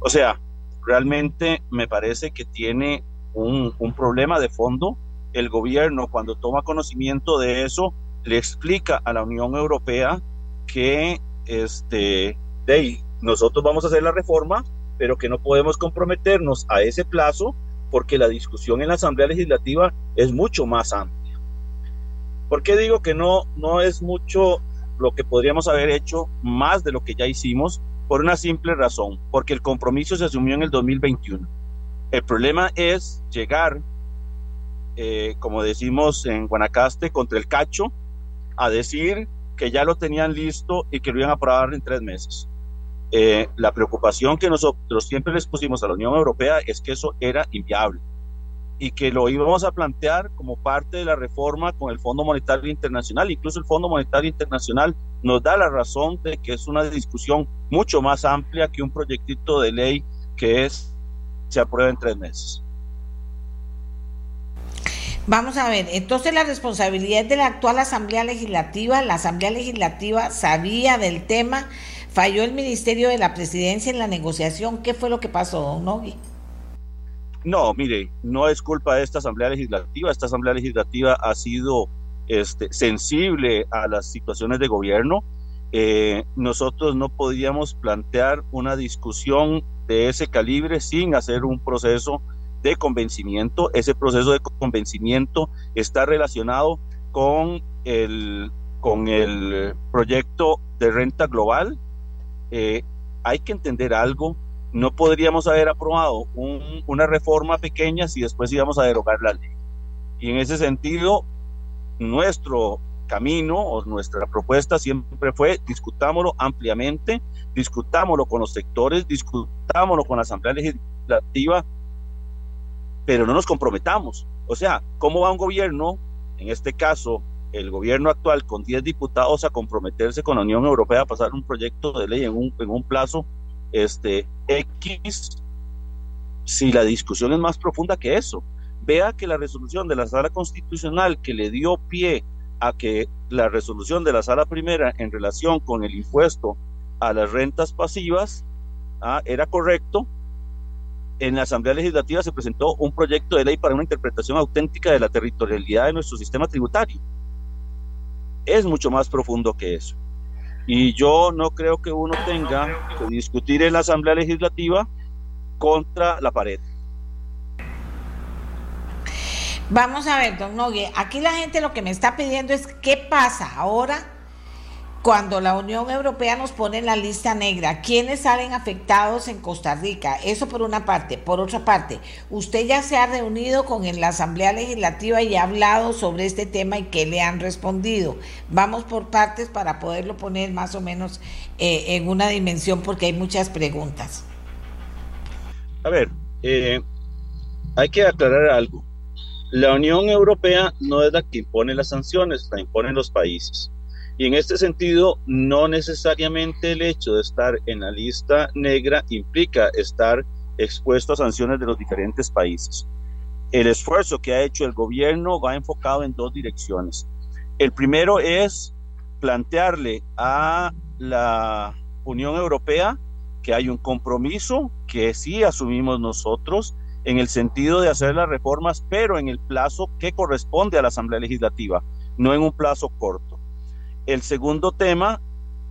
O sea, realmente me parece que tiene un, un problema de fondo el gobierno cuando toma conocimiento de eso le explica a la Unión Europea que este, de nosotros vamos a hacer la reforma, pero que no podemos comprometernos a ese plazo porque la discusión en la Asamblea Legislativa es mucho más amplia. ¿Por qué digo que no, no es mucho lo que podríamos haber hecho más de lo que ya hicimos? Por una simple razón, porque el compromiso se asumió en el 2021. El problema es llegar eh, como decimos en Guanacaste, contra el cacho, a decir que ya lo tenían listo y que lo iban a aprobar en tres meses. Eh, la preocupación que nosotros siempre les pusimos a la Unión Europea es que eso era inviable y que lo íbamos a plantear como parte de la reforma con el Fondo Monetario Internacional. Incluso el Fondo Monetario Internacional nos da la razón de que es una discusión mucho más amplia que un proyectito de ley que es se aprueba en tres meses. Vamos a ver, entonces la responsabilidad de la actual Asamblea Legislativa, la Asamblea Legislativa sabía del tema, falló el Ministerio de la Presidencia en la negociación, ¿qué fue lo que pasó, don Nogui? No, mire, no es culpa de esta Asamblea Legislativa, esta Asamblea Legislativa ha sido este, sensible a las situaciones de gobierno. Eh, nosotros no podíamos plantear una discusión de ese calibre sin hacer un proceso de convencimiento. Ese proceso de convencimiento está relacionado con el, con el proyecto de renta global. Eh, hay que entender algo. No podríamos haber aprobado una reforma pequeña si después íbamos a derogar la ley. Y en ese sentido, nuestro camino o nuestra propuesta siempre fue discutámoslo ampliamente, discutámoslo con los sectores, discutámoslo con la Asamblea Legislativa pero no nos comprometamos. O sea, ¿cómo va un gobierno, en este caso el gobierno actual con 10 diputados, a comprometerse con la Unión Europea a pasar un proyecto de ley en un, en un plazo este, X si la discusión es más profunda que eso? Vea que la resolución de la sala constitucional que le dio pie a que la resolución de la sala primera en relación con el impuesto a las rentas pasivas ah, era correcto, en la Asamblea Legislativa se presentó un proyecto de ley para una interpretación auténtica de la territorialidad de nuestro sistema tributario. Es mucho más profundo que eso. Y yo no creo que uno tenga que discutir en la Asamblea Legislativa contra la pared. Vamos a ver, don Nogue, aquí la gente lo que me está pidiendo es qué pasa ahora cuando la Unión Europea nos pone en la lista negra, ¿quiénes salen afectados en Costa Rica? Eso por una parte. Por otra parte, usted ya se ha reunido con la Asamblea Legislativa y ha hablado sobre este tema y qué le han respondido. Vamos por partes para poderlo poner más o menos eh, en una dimensión porque hay muchas preguntas. A ver, eh, hay que aclarar algo. La Unión Europea no es la que impone las sanciones, la imponen los países. Y en este sentido, no necesariamente el hecho de estar en la lista negra implica estar expuesto a sanciones de los diferentes países. El esfuerzo que ha hecho el gobierno va enfocado en dos direcciones. El primero es plantearle a la Unión Europea que hay un compromiso que sí asumimos nosotros en el sentido de hacer las reformas, pero en el plazo que corresponde a la Asamblea Legislativa, no en un plazo corto. El segundo tema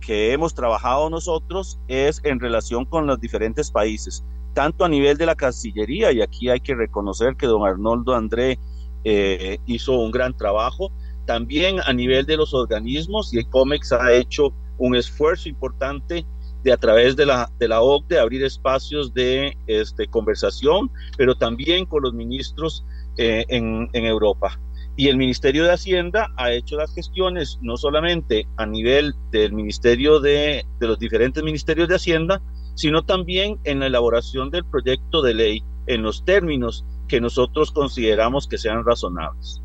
que hemos trabajado nosotros es en relación con los diferentes países, tanto a nivel de la Cancillería, y aquí hay que reconocer que don Arnoldo André eh, hizo un gran trabajo, también a nivel de los organismos, y el COMEX ha hecho un esfuerzo importante de a través de la, de OCDE abrir espacios de este, conversación, pero también con los ministros eh, en Europa. Y el Ministerio de Hacienda ha hecho las gestiones no solamente a nivel del Ministerio de, de los diferentes ministerios de Hacienda, sino también en la elaboración del proyecto de ley en los términos que nosotros consideramos que sean razonables.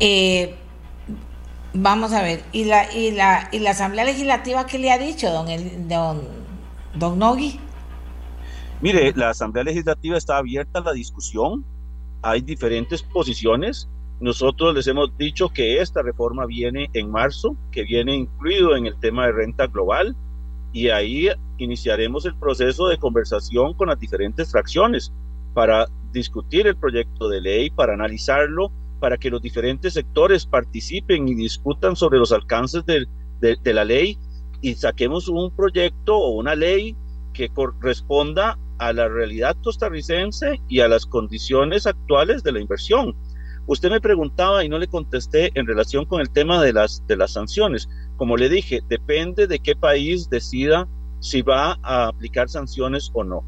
Eh, Vamos a ver, ¿y la, y la, y la Asamblea Legislativa qué le ha dicho, don, el, don, don Nogui? Mire, la Asamblea Legislativa está abierta a la discusión, hay diferentes posiciones. Nosotros les hemos dicho que esta reforma viene en marzo, que viene incluido en el tema de renta global, y ahí iniciaremos el proceso de conversación con las diferentes fracciones para discutir el proyecto de ley, para analizarlo para que los diferentes sectores participen y discutan sobre los alcances de, de, la ley y saquemos un proyecto o una ley que corresponda a la realidad costarricense y a las condiciones actuales de la inversión. Usted me preguntaba y no le contesté en relación con el tema de las, de las sanciones. Como le dije, depende de qué país decida si va a aplicar sanciones o no.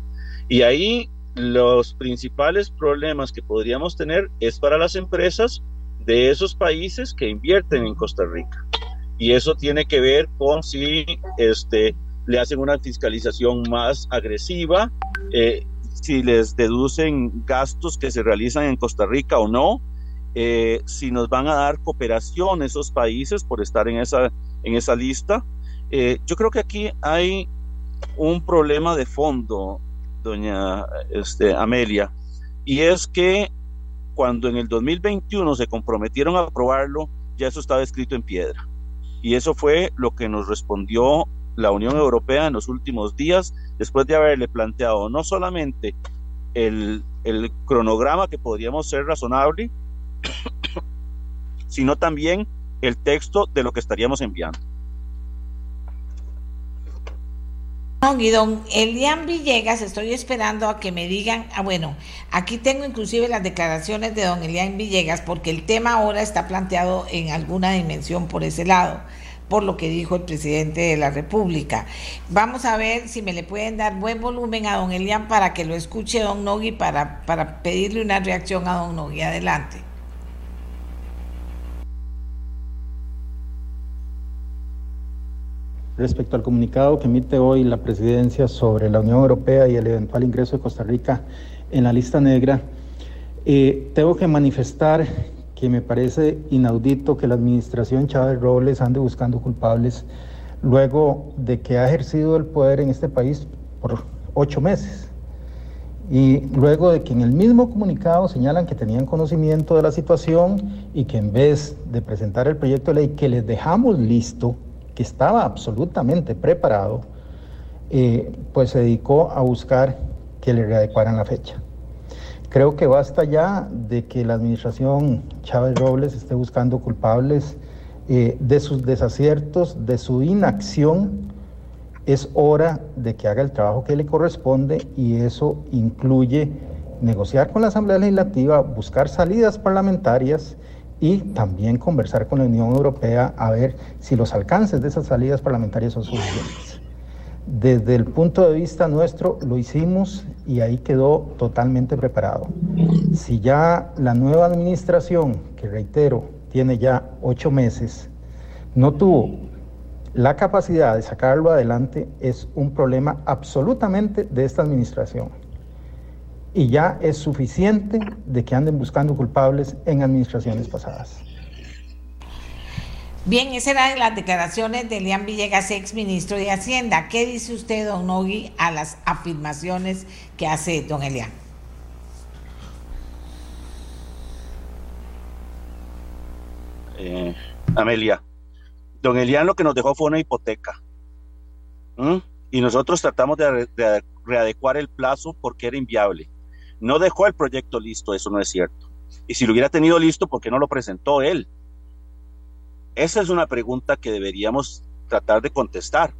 Y ahí los principales problemas que podríamos tener es para las empresas de esos países que invierten en Costa Rica. Y eso tiene que ver con si este, le hacen una fiscalización más agresiva, eh, si les deducen gastos que se realizan en Costa Rica o no, eh, si nos van a dar cooperación esos países por estar en esa, en esa lista. Eh, yo creo que aquí hay un problema de fondo doña este, Amelia, y es que cuando en el 2021 se comprometieron a aprobarlo, ya eso estaba escrito en piedra. Y eso fue lo que nos respondió la Unión Europea en los últimos días, después de haberle planteado no solamente el, el cronograma que podríamos ser razonable, sino también el texto de lo que estaríamos enviando. Y don Elian Villegas, estoy esperando a que me digan, ah, bueno, aquí tengo inclusive las declaraciones de don Elian Villegas, porque el tema ahora está planteado en alguna dimensión por ese lado, por lo que dijo el presidente de la República. Vamos a ver si me le pueden dar buen volumen a don Elian para que lo escuche don Nogui, para, para pedirle una reacción a don Nogui. Adelante. respecto al comunicado que emite hoy la presidencia sobre la Unión Europea y el eventual ingreso de Costa Rica en la lista negra, eh, tengo que manifestar que me parece inaudito que la administración Chávez Robles ande buscando culpables luego de que ha ejercido el poder en este país por ocho meses. Y luego de que en el mismo comunicado señalan que tenían conocimiento de la situación y que en vez de presentar el proyecto de ley que les dejamos listo, que estaba absolutamente preparado, eh, pues se dedicó a buscar que le readecuaran la fecha. Creo que basta ya de que la administración Chávez Robles esté buscando culpables eh, de sus desaciertos, de su inacción. Es hora de que haga el trabajo que le corresponde y eso incluye negociar con la Asamblea Legislativa, buscar salidas parlamentarias y también conversar con la Unión Europea a ver si los alcances de esas salidas parlamentarias son suficientes. Desde el punto de vista nuestro lo hicimos y ahí quedó totalmente preparado. Si ya la nueva administración, que reitero, tiene ya ocho meses, no tuvo la capacidad de sacarlo adelante, es un problema absolutamente de esta administración. y ya es suficiente de que anden buscando culpables en administraciones pasadas. Bien, esas eran las declaraciones de Elian Villegas, ex ministro de Hacienda. ¿Qué dice usted, don Nogui, a las afirmaciones que hace don Elian? Eh, Amelia, don Elian lo que nos dejó fue una hipoteca. Y nosotros tratamos de, de readecuar el plazo porque era inviable. No dejó el proyecto listo, eso no es cierto. Y si lo hubiera tenido listo, ¿por qué no lo presentó él? Esa es una pregunta que deberíamos tratar de contestar.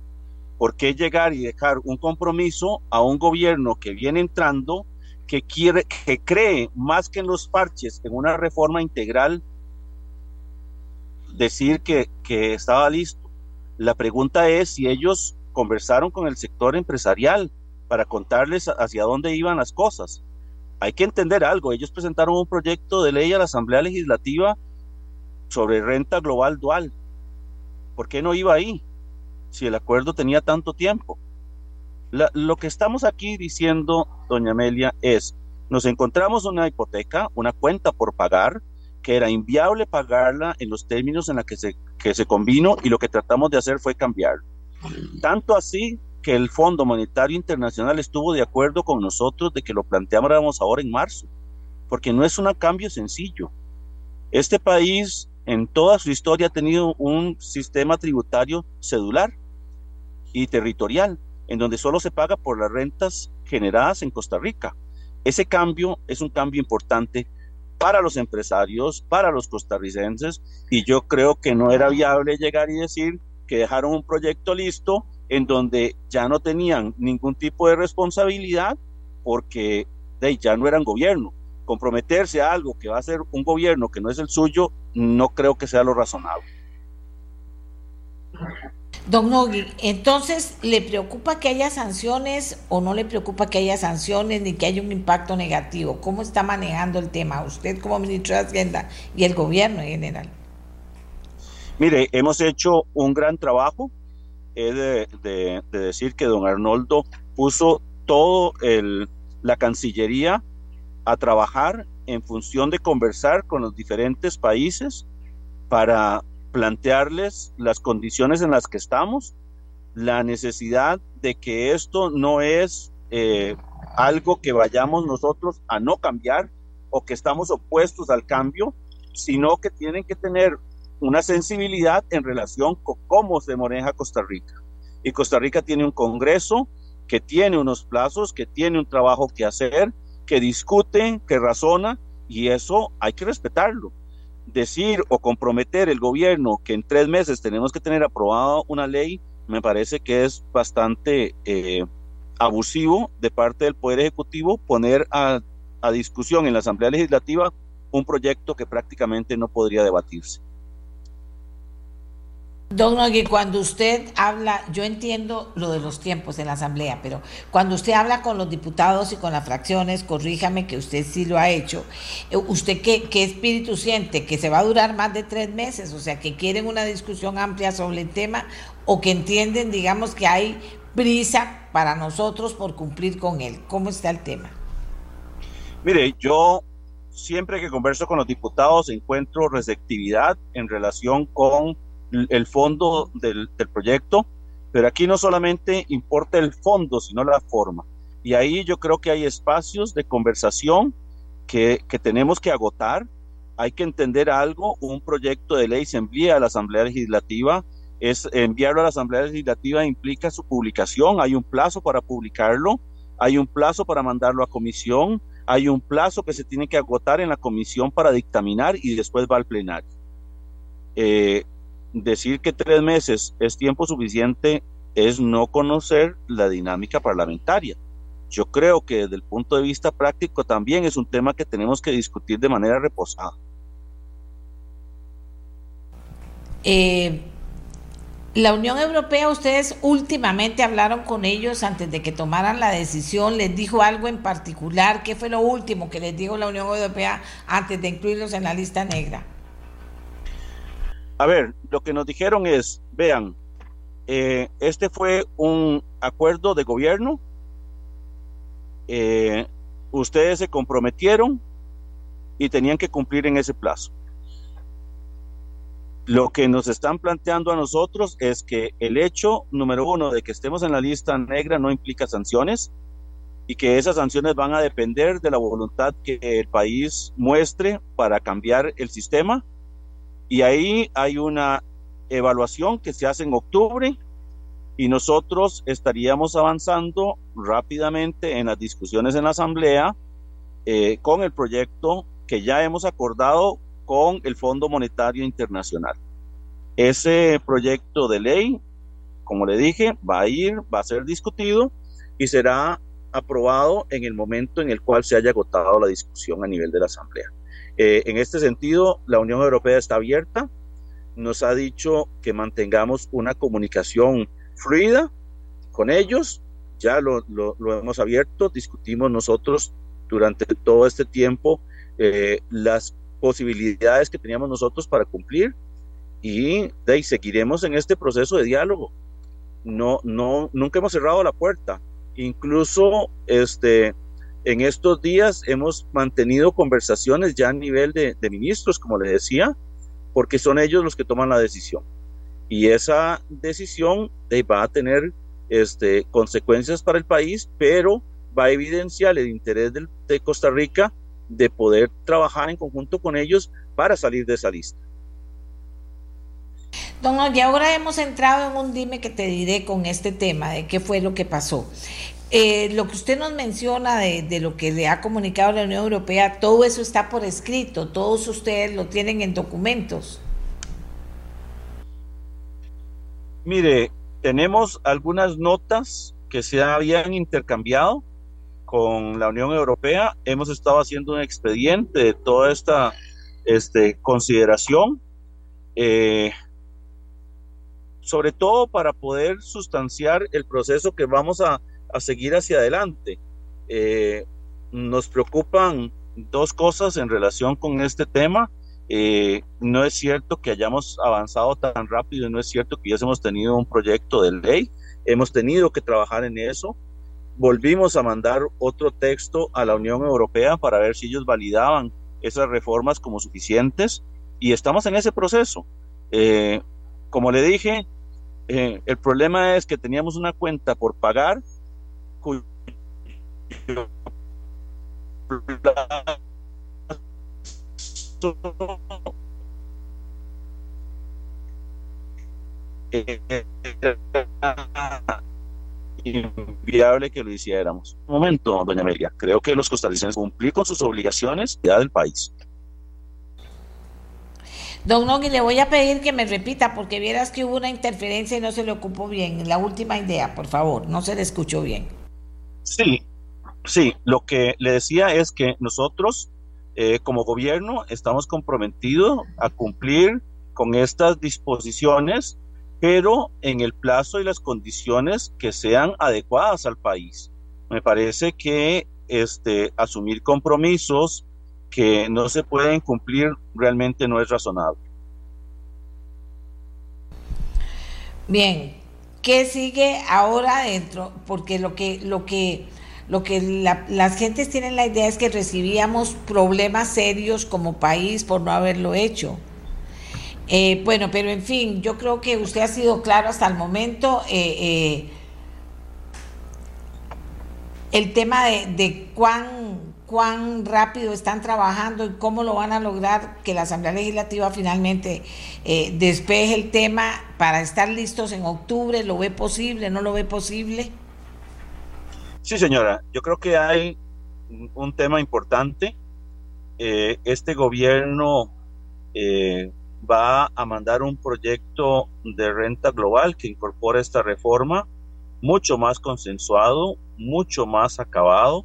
¿Por qué llegar y dejar un compromiso a un gobierno que viene entrando, que quiere, que cree más que en los parches, en una reforma integral, decir que, que estaba listo? La pregunta es si ellos conversaron con el sector empresarial para contarles hacia dónde iban las cosas. Hay que entender algo, ellos presentaron un proyecto de ley a la Asamblea Legislativa sobre renta global dual. ¿Por qué no iba ahí si el acuerdo tenía tanto tiempo? lo que estamos aquí diciendo, doña Amelia, es, nos encontramos una hipoteca, una cuenta por pagar, que era inviable pagarla en los términos en los que se, que se convino y lo que tratamos de hacer fue cambiar. Tanto así que el Fondo Monetario Internacional estuvo de acuerdo con nosotros de que lo planteáramos ahora en marzo, porque no es un cambio sencillo. Este país en toda su historia ha tenido un sistema tributario cedular y territorial, en donde solo se paga por las rentas generadas en Costa Rica. Ese cambio es un cambio importante para los empresarios, para los costarricenses, y yo creo que no era viable llegar y decir que dejaron un proyecto listo en donde ya no tenían ningún tipo de responsabilidad porque de, ya no eran gobierno comprometerse a algo que va a ser un gobierno que no es el suyo, no creo que sea lo razonable. Don Nogui, entonces, ¿le preocupa que haya sanciones o no le preocupa que haya sanciones ni que haya un impacto negativo? ¿Cómo está manejando el tema usted como ministro de Hacienda y el gobierno en general? Mire, hemos hecho un gran trabajo. He de, de decir que don Arnoldo puso todo el, la Cancillería a trabajar en función de conversar con los diferentes países para plantearles las condiciones en las que estamos, la necesidad de que esto no es eh, algo que vayamos nosotros a no cambiar o que estamos opuestos al cambio, sino que tienen que tener una sensibilidad en relación con cómo se maneja Costa Rica. Y Costa Rica tiene un Congreso que tiene unos plazos, que tiene un trabajo que hacer, que discute, que razona, y eso hay que respetarlo. Decir o comprometer el gobierno que en tres meses tenemos que tener aprobada una ley, me parece que es bastante eh, abusivo de parte del Poder Ejecutivo poner a, a discusión en la Asamblea Legislativa un proyecto que prácticamente no podría debatirse. Don Nogui, cuando usted habla, yo entiendo lo de los tiempos en la Asamblea, pero cuando usted habla con los diputados y con las fracciones, corríjame que usted sí lo ha hecho, eh, ¿usted qué, qué espíritu siente? ¿Que se va a durar más de tres meses? O sea, que quieren una discusión amplia sobre el tema o que entienden, digamos, que hay prisa para nosotros por cumplir con él. ¿Cómo está el tema? Mire, yo siempre que converso con los diputados encuentro receptividad en relación con el fondo del, proyecto, pero aquí no solamente importa el fondo, sino la forma. Y ahí yo creo que hay espacios de conversación que, que tenemos que agotar. Hay que entender algo, un proyecto de ley se envía a la Asamblea Legislativa, es enviarlo a la Asamblea Legislativa implica su publicación, hay un plazo para publicarlo, hay un plazo para mandarlo a comisión, hay un plazo que se tiene que agotar en la comisión para dictaminar y después va al plenario. Eh, decir que tres meses es tiempo suficiente es no conocer la dinámica parlamentaria. Yo creo que desde el punto de vista práctico también es un tema que tenemos que discutir de manera reposada. Eh, la Unión Europea, ustedes últimamente hablaron con ellos antes de que tomaran la decisión, les dijo algo en particular, ¿qué fue lo último que les dijo la Unión Europea antes de incluirlos en la lista negra? A ver, lo que nos dijeron es, vean, eh, este fue un acuerdo de gobierno. Eh, ustedes se comprometieron y tenían que cumplir en ese plazo. Lo que nos están planteando a nosotros es que el hecho número uno de que estemos en la lista negra no implica sanciones y que esas sanciones van a depender de la voluntad que el país muestre para cambiar el sistema. Y ahí hay una evaluación que se hace en octubre y nosotros estaríamos avanzando rápidamente en las discusiones en la Asamblea eh, con el proyecto que ya hemos acordado con el Fondo Monetario Internacional. Ese proyecto de ley, como le dije, va a ir, va a ser discutido y será aprobado en el momento en el cual se haya agotado la discusión a nivel de la Asamblea. Eh, en este sentido, la Unión Europea está abierta, nos ha dicho que mantengamos una comunicación fluida con ellos, ya lo, lo, lo hemos abierto, discutimos nosotros durante todo este tiempo eh, las posibilidades que teníamos nosotros para cumplir y de ahí seguiremos en este proceso de diálogo. No, no, nunca hemos cerrado la puerta. Incluso este, en estos días hemos mantenido conversaciones ya a nivel de, ministros, como les decía, porque son ellos los que toman la decisión. Y esa decisión de, va a tener este, consecuencias para el país, pero va a evidenciar el interés de, de Costa Rica de poder trabajar en conjunto con ellos para salir de esa lista. Don, y ahora hemos entrado en un dime que te diré con este tema de qué fue lo que pasó. Eh, lo que usted nos menciona de, lo que le ha comunicado la Unión Europea, todo eso está por escrito, todos ustedes lo tienen en documentos. Mire, tenemos algunas notas que se habían intercambiado con la Unión Europea. Hemos estado haciendo un expediente de toda esta este, consideración, eh, sobre todo para poder sustanciar el proceso que vamos a, a seguir hacia adelante. Eh, nos preocupan dos cosas en relación con este tema. Eh, no es cierto que hayamos avanzado tan rápido, no es cierto que ya hemos tenido un proyecto de ley, hemos tenido que trabajar en eso volvimos a mandar otro texto a la Unión Europea para ver si ellos validaban esas reformas como suficientes y estamos en ese proceso. Eh, como le dije, eh, el problema es que teníamos una cuenta por pagar cuyo inviable que lo hiciéramos. Un momento, doña Amelia, creo que los costarricenses cumplir con sus obligaciones ya del país. Don Nogui, le voy a pedir que me repita porque vieras que hubo una interferencia y no se le ocupó bien. La última idea, por favor, no se le escuchó bien. Sí, sí, lo que le decía es que nosotros eh, como gobierno estamos comprometidos a cumplir con estas disposiciones pero en el plazo y las condiciones que sean adecuadas al país. Me parece que este, asumir compromisos que no se pueden cumplir realmente no es razonable. Bien, ¿qué sigue ahora dentro? Porque lo que, lo que, lo que la, las gentes tienen la idea es que recibíamos problemas serios como país por no haberlo hecho. Eh, bueno, pero en fin, yo creo que usted ha sido claro hasta el momento. Eh, eh, el tema de, de, cuán, cuán rápido están trabajando y cómo lo van a lograr que la Asamblea Legislativa finalmente eh, despeje el tema para estar listos en octubre. ¿Lo ve posible? ¿No lo ve posible? Sí, señora. Yo creo que hay un tema importante. Eh, este gobierno eh, va a mandar un proyecto de renta global que incorpora esta reforma mucho más consensuado, mucho más acabado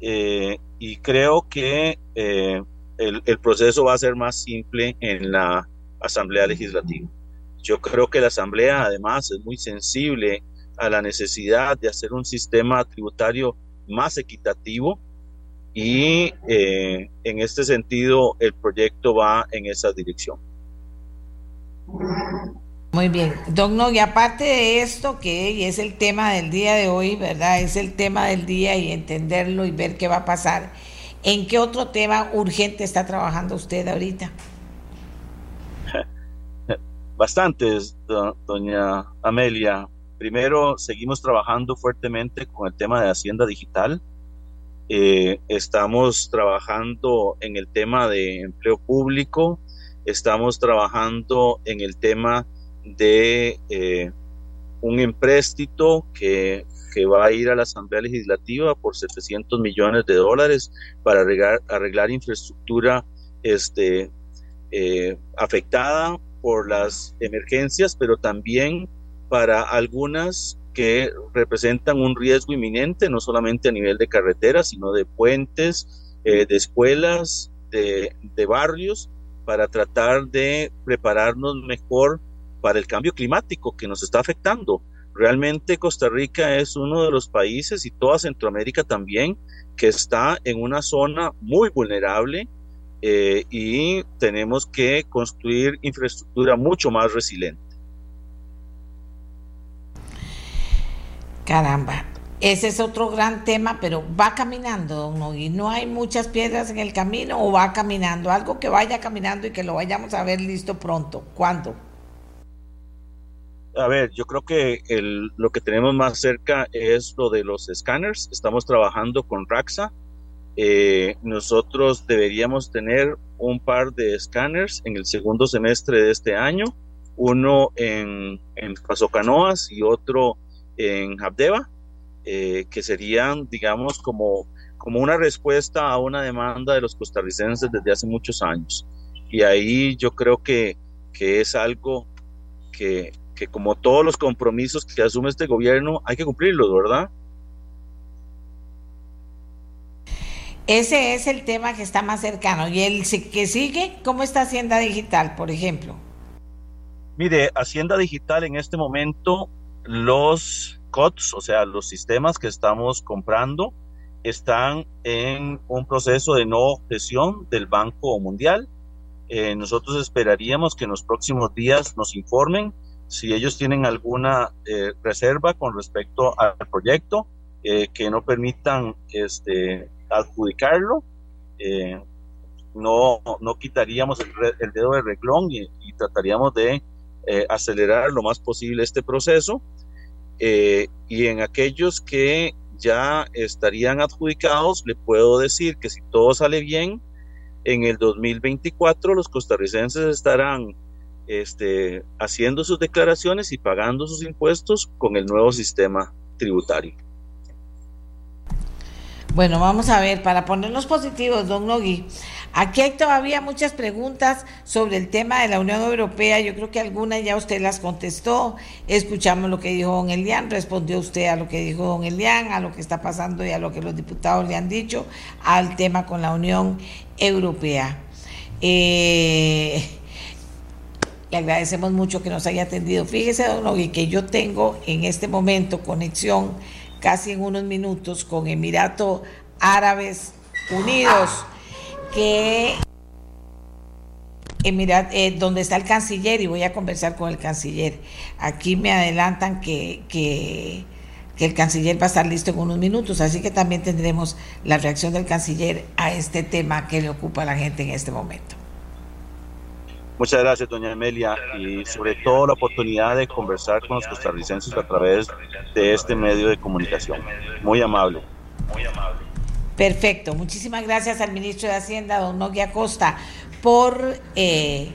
eh, y creo que eh, el, proceso va a ser más simple en la Asamblea Legislativa. Yo creo que la Asamblea además es muy sensible a la necesidad de hacer un sistema tributario más equitativo y eh, en este sentido el proyecto va en esa dirección. Muy bien, don No, y aparte de esto, que es el tema del día de hoy, ¿verdad? Es el tema del día y entenderlo y ver qué va a pasar. ¿En qué otro tema urgente está trabajando usted ahorita? Bastantes, doña Amelia. Primero, seguimos trabajando fuertemente con el tema de Hacienda Digital. Eh, estamos trabajando en el tema de empleo público, estamos trabajando en el tema de eh, un empréstito que, va a ir a la Asamblea Legislativa por 700 millones de dólares para arreglar, arreglar infraestructura este, eh, afectada por las emergencias, pero también para algunas que representan un riesgo inminente, no solamente a nivel de carreteras, sino de puentes, eh, de escuelas, de, de barrios, para tratar de prepararnos mejor para el cambio climático que nos está afectando. Realmente Costa Rica es uno de los países y toda Centroamérica también que está en una zona muy vulnerable eh, y tenemos que construir infraestructura mucho más resiliente. Caramba, ese es otro gran tema, pero va caminando, don Nogui. No hay muchas piedras en el camino o va caminando. Algo que vaya caminando y que lo vayamos a ver listo pronto. ¿Cuándo? A ver, yo creo que lo que tenemos más cerca es lo de los escáneres. Estamos trabajando con Raxa. Eh, nosotros deberíamos tener un par de escáneres en el segundo semestre de este año, uno en, en Canoas y otro en Habdeba, eh, que serían, digamos, como, como una respuesta a una demanda de los costarricenses desde hace muchos años. Y ahí yo creo que, que es algo que, que como todos los compromisos que asume este gobierno, hay que cumplirlos, ¿verdad? Ese es el tema que está más cercano. ¿Y el que sigue? ¿Cómo está Hacienda Digital, por ejemplo? Mire, Hacienda Digital en este momento, los COTS, o sea, los sistemas que estamos comprando, están en un proceso de no objeción del Banco Mundial. Eh, nosotros esperaríamos que en los próximos días nos informen si ellos tienen alguna eh, reserva con respecto al proyecto, eh, que no permitan este, adjudicarlo, eh, no, no quitaríamos el, dedo de reglón y, trataríamos de acelerar lo más posible este proceso. y en aquellos que ya estarían adjudicados, le puedo decir que si todo sale bien, en el 2024 los costarricenses estarán este, haciendo sus declaraciones y pagando sus impuestos con el nuevo sistema tributario. Bueno, vamos a ver, para ponernos positivos, don Nogui, aquí hay todavía muchas preguntas sobre el tema de la Unión Europea. Yo creo que algunas ya usted las contestó. Escuchamos lo que dijo don Elian, respondió usted a lo que dijo don Elian, a lo que está pasando y a lo que los diputados le han dicho al tema con la Unión Europea. Eh, le agradecemos mucho que nos haya atendido. Fíjese, don Nogui, que yo tengo en este momento conexión casi en unos minutos con Emiratos Árabes Unidos, que Emirat, eh, donde está el canciller, y voy a conversar con el canciller. Aquí me adelantan que, que, que el canciller va a estar listo en unos minutos, así que también tendremos la reacción del canciller a este tema que le ocupa a la gente en este momento. Muchas gracias, doña Amelia, y sobre todo la oportunidad de conversar con los costarricenses a través de este medio de comunicación. Muy amable. Muy amable. Perfecto. Muchísimas gracias al ministro de Hacienda, don Noguia Costa, por eh,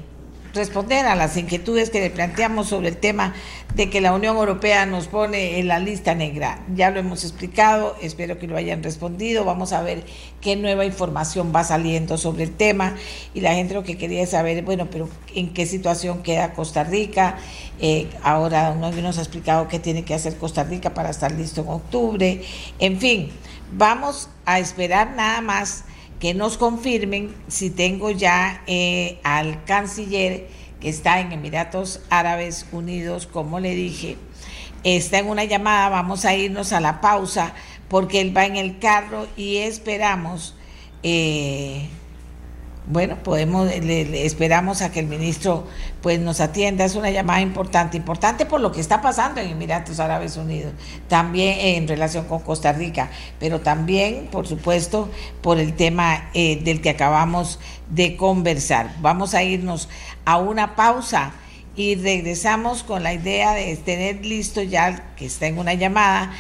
responder a las inquietudes que le planteamos sobre el tema de que la Unión Europea nos pone en la lista negra. Ya lo hemos explicado, espero que lo hayan respondido. Vamos a ver qué nueva información va saliendo sobre el tema. Y la gente lo que quería saber, bueno, pero en qué situación queda Costa Rica. Eh, ahora uno nos ha explicado qué tiene que hacer Costa Rica para estar listo en octubre. En fin, vamos a esperar nada más que nos confirmen si tengo ya eh, al canciller que está en Emiratos Árabes Unidos, como le dije, está en una llamada, vamos a irnos a la pausa porque él va en el carro y esperamos, eh, bueno, podemos, le, esperamos a que el ministro pues nos atienda. Es una llamada importante, importante por lo que está pasando en Emiratos Árabes Unidos, también en relación con Costa Rica, pero también, por supuesto, por el tema eh, del que acabamos de conversar. Vamos a irnos a una pausa y regresamos con la idea de tener listo ya, que está en una llamada,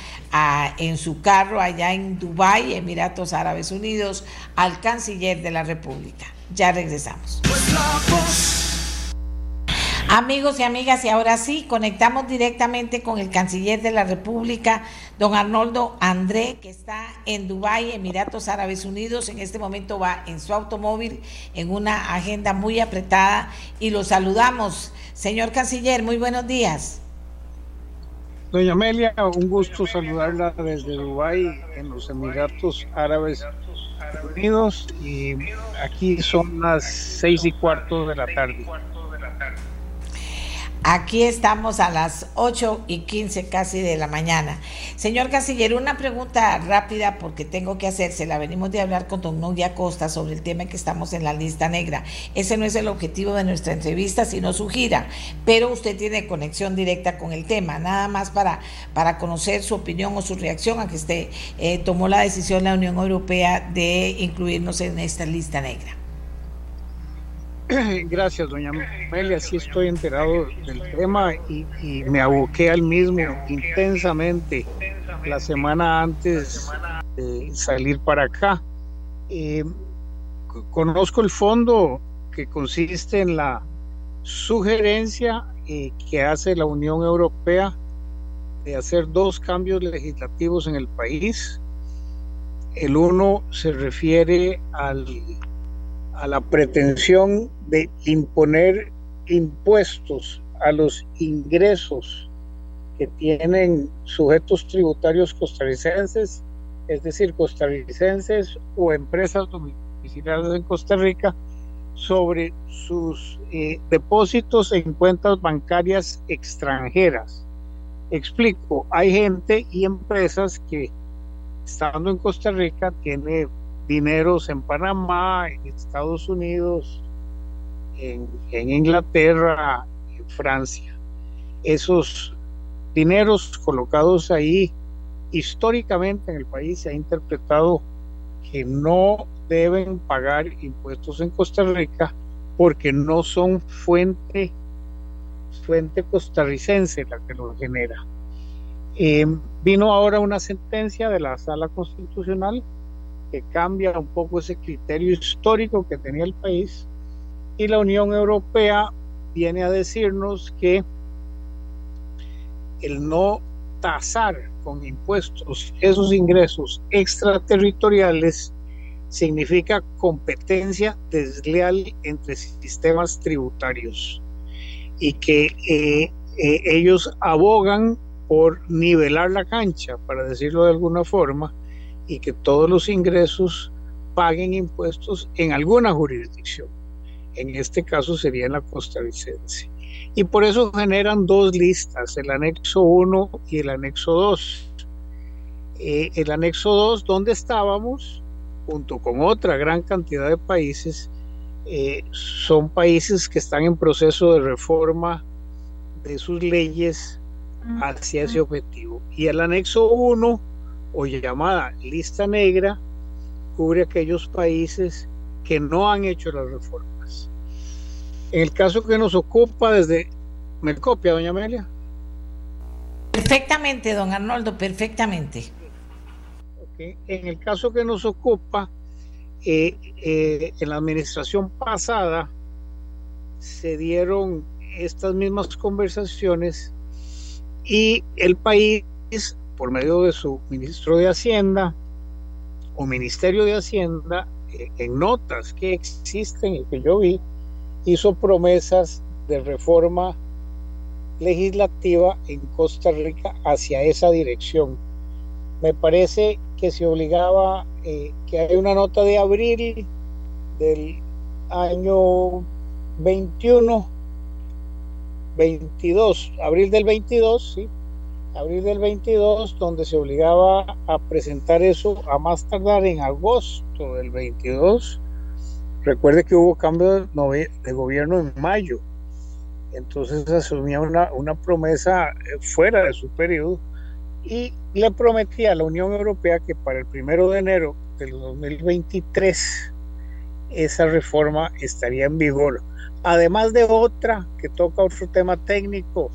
en su carro allá en Dubái, Emiratos Árabes Unidos, al canciller de la República. Ya regresamos. Amigos y amigas, y ahora sí, conectamos directamente con el canciller de la República, don Arnoldo André, que está en Dubái, Emiratos Árabes Unidos. En este momento va en su automóvil en una agenda muy apretada y lo saludamos. Señor canciller, muy buenos días. Doña Amelia, un gusto saludarla desde Dubái, en los Emiratos Árabes Unidos y aquí son las seis y cuarto de la tarde. Aquí estamos a las 8 y 15 casi de la mañana. Señor Casillero, una pregunta rápida porque tengo que hacérsela. Venimos de hablar con don Nogia Costa sobre el tema que estamos en la lista negra. Ese no es el objetivo de nuestra entrevista, sino su gira. Pero usted tiene conexión directa con el tema. Nada más para, para conocer su opinión o su reacción a que usted eh, tomó la decisión la Unión Europea de incluirnos en esta lista negra. Gracias, doña Amelia. Sí estoy enterado del tema y, me aboqué al mismo intensamente la semana antes de salir para acá. Eh, conozco el fondo que consiste en la sugerencia eh, que hace la Unión Europea de hacer dos cambios legislativos en el país. El uno se refiere al a la pretensión de imponer impuestos a los ingresos que tienen sujetos tributarios costarricenses, es decir, costarricenses o empresas domiciliadas en Costa Rica, sobre sus eh, depósitos en cuentas bancarias extranjeras. Explico, hay gente y empresas que estando en Costa Rica tiene dineros en Panamá, en Estados Unidos, en, Inglaterra, en Francia. Esos dineros colocados ahí históricamente en el país se ha interpretado que no deben pagar impuestos en Costa Rica porque no son fuente, fuente costarricense la que lo genera. Eh, vino ahora una sentencia de la Sala Constitucional que cambia un poco ese criterio histórico que tenía el país. Y la Unión Europea viene a decirnos que el no tasar con impuestos esos ingresos extraterritoriales significa competencia desleal entre sistemas tributarios y que eh, eh, ellos abogan por nivelar la cancha, para decirlo de alguna forma, y que todos los ingresos paguen impuestos en alguna jurisdicción. En este caso sería en la costarricense. Y por eso generan dos listas, el anexo 1 y el anexo 2. Eh, el anexo 2, donde estábamos, junto con otra gran cantidad de países, eh, son países que están en proceso de reforma de sus leyes hacia ese objetivo. Y el anexo 1 o llamada lista negra cubre aquellos países que no han hecho las reformas. En el caso que nos ocupa desde... ¿Me copia, doña Amelia? Perfectamente, don Arnoldo, perfectamente. En el caso que nos ocupa, eh, eh, en la administración pasada se dieron estas mismas conversaciones y el país por medio de su ministro de Hacienda o Ministerio de Hacienda, eh, en notas que existen y que yo vi, hizo promesas de reforma legislativa en Costa Rica hacia esa dirección. Me parece que se obligaba, eh, que hay una nota de abril del año 21, 22, abril del 22, sí, abril del 22, donde se obligaba a presentar eso a más tardar en agosto del 22 Recuerde que hubo cambio de gobierno en mayo, entonces asumía una, una promesa eh, fuera de su periodo y le prometía a la Unión Europea que para el primero de enero del 2023 esa reforma estaría en vigor. Además de otra que toca otro tema técnico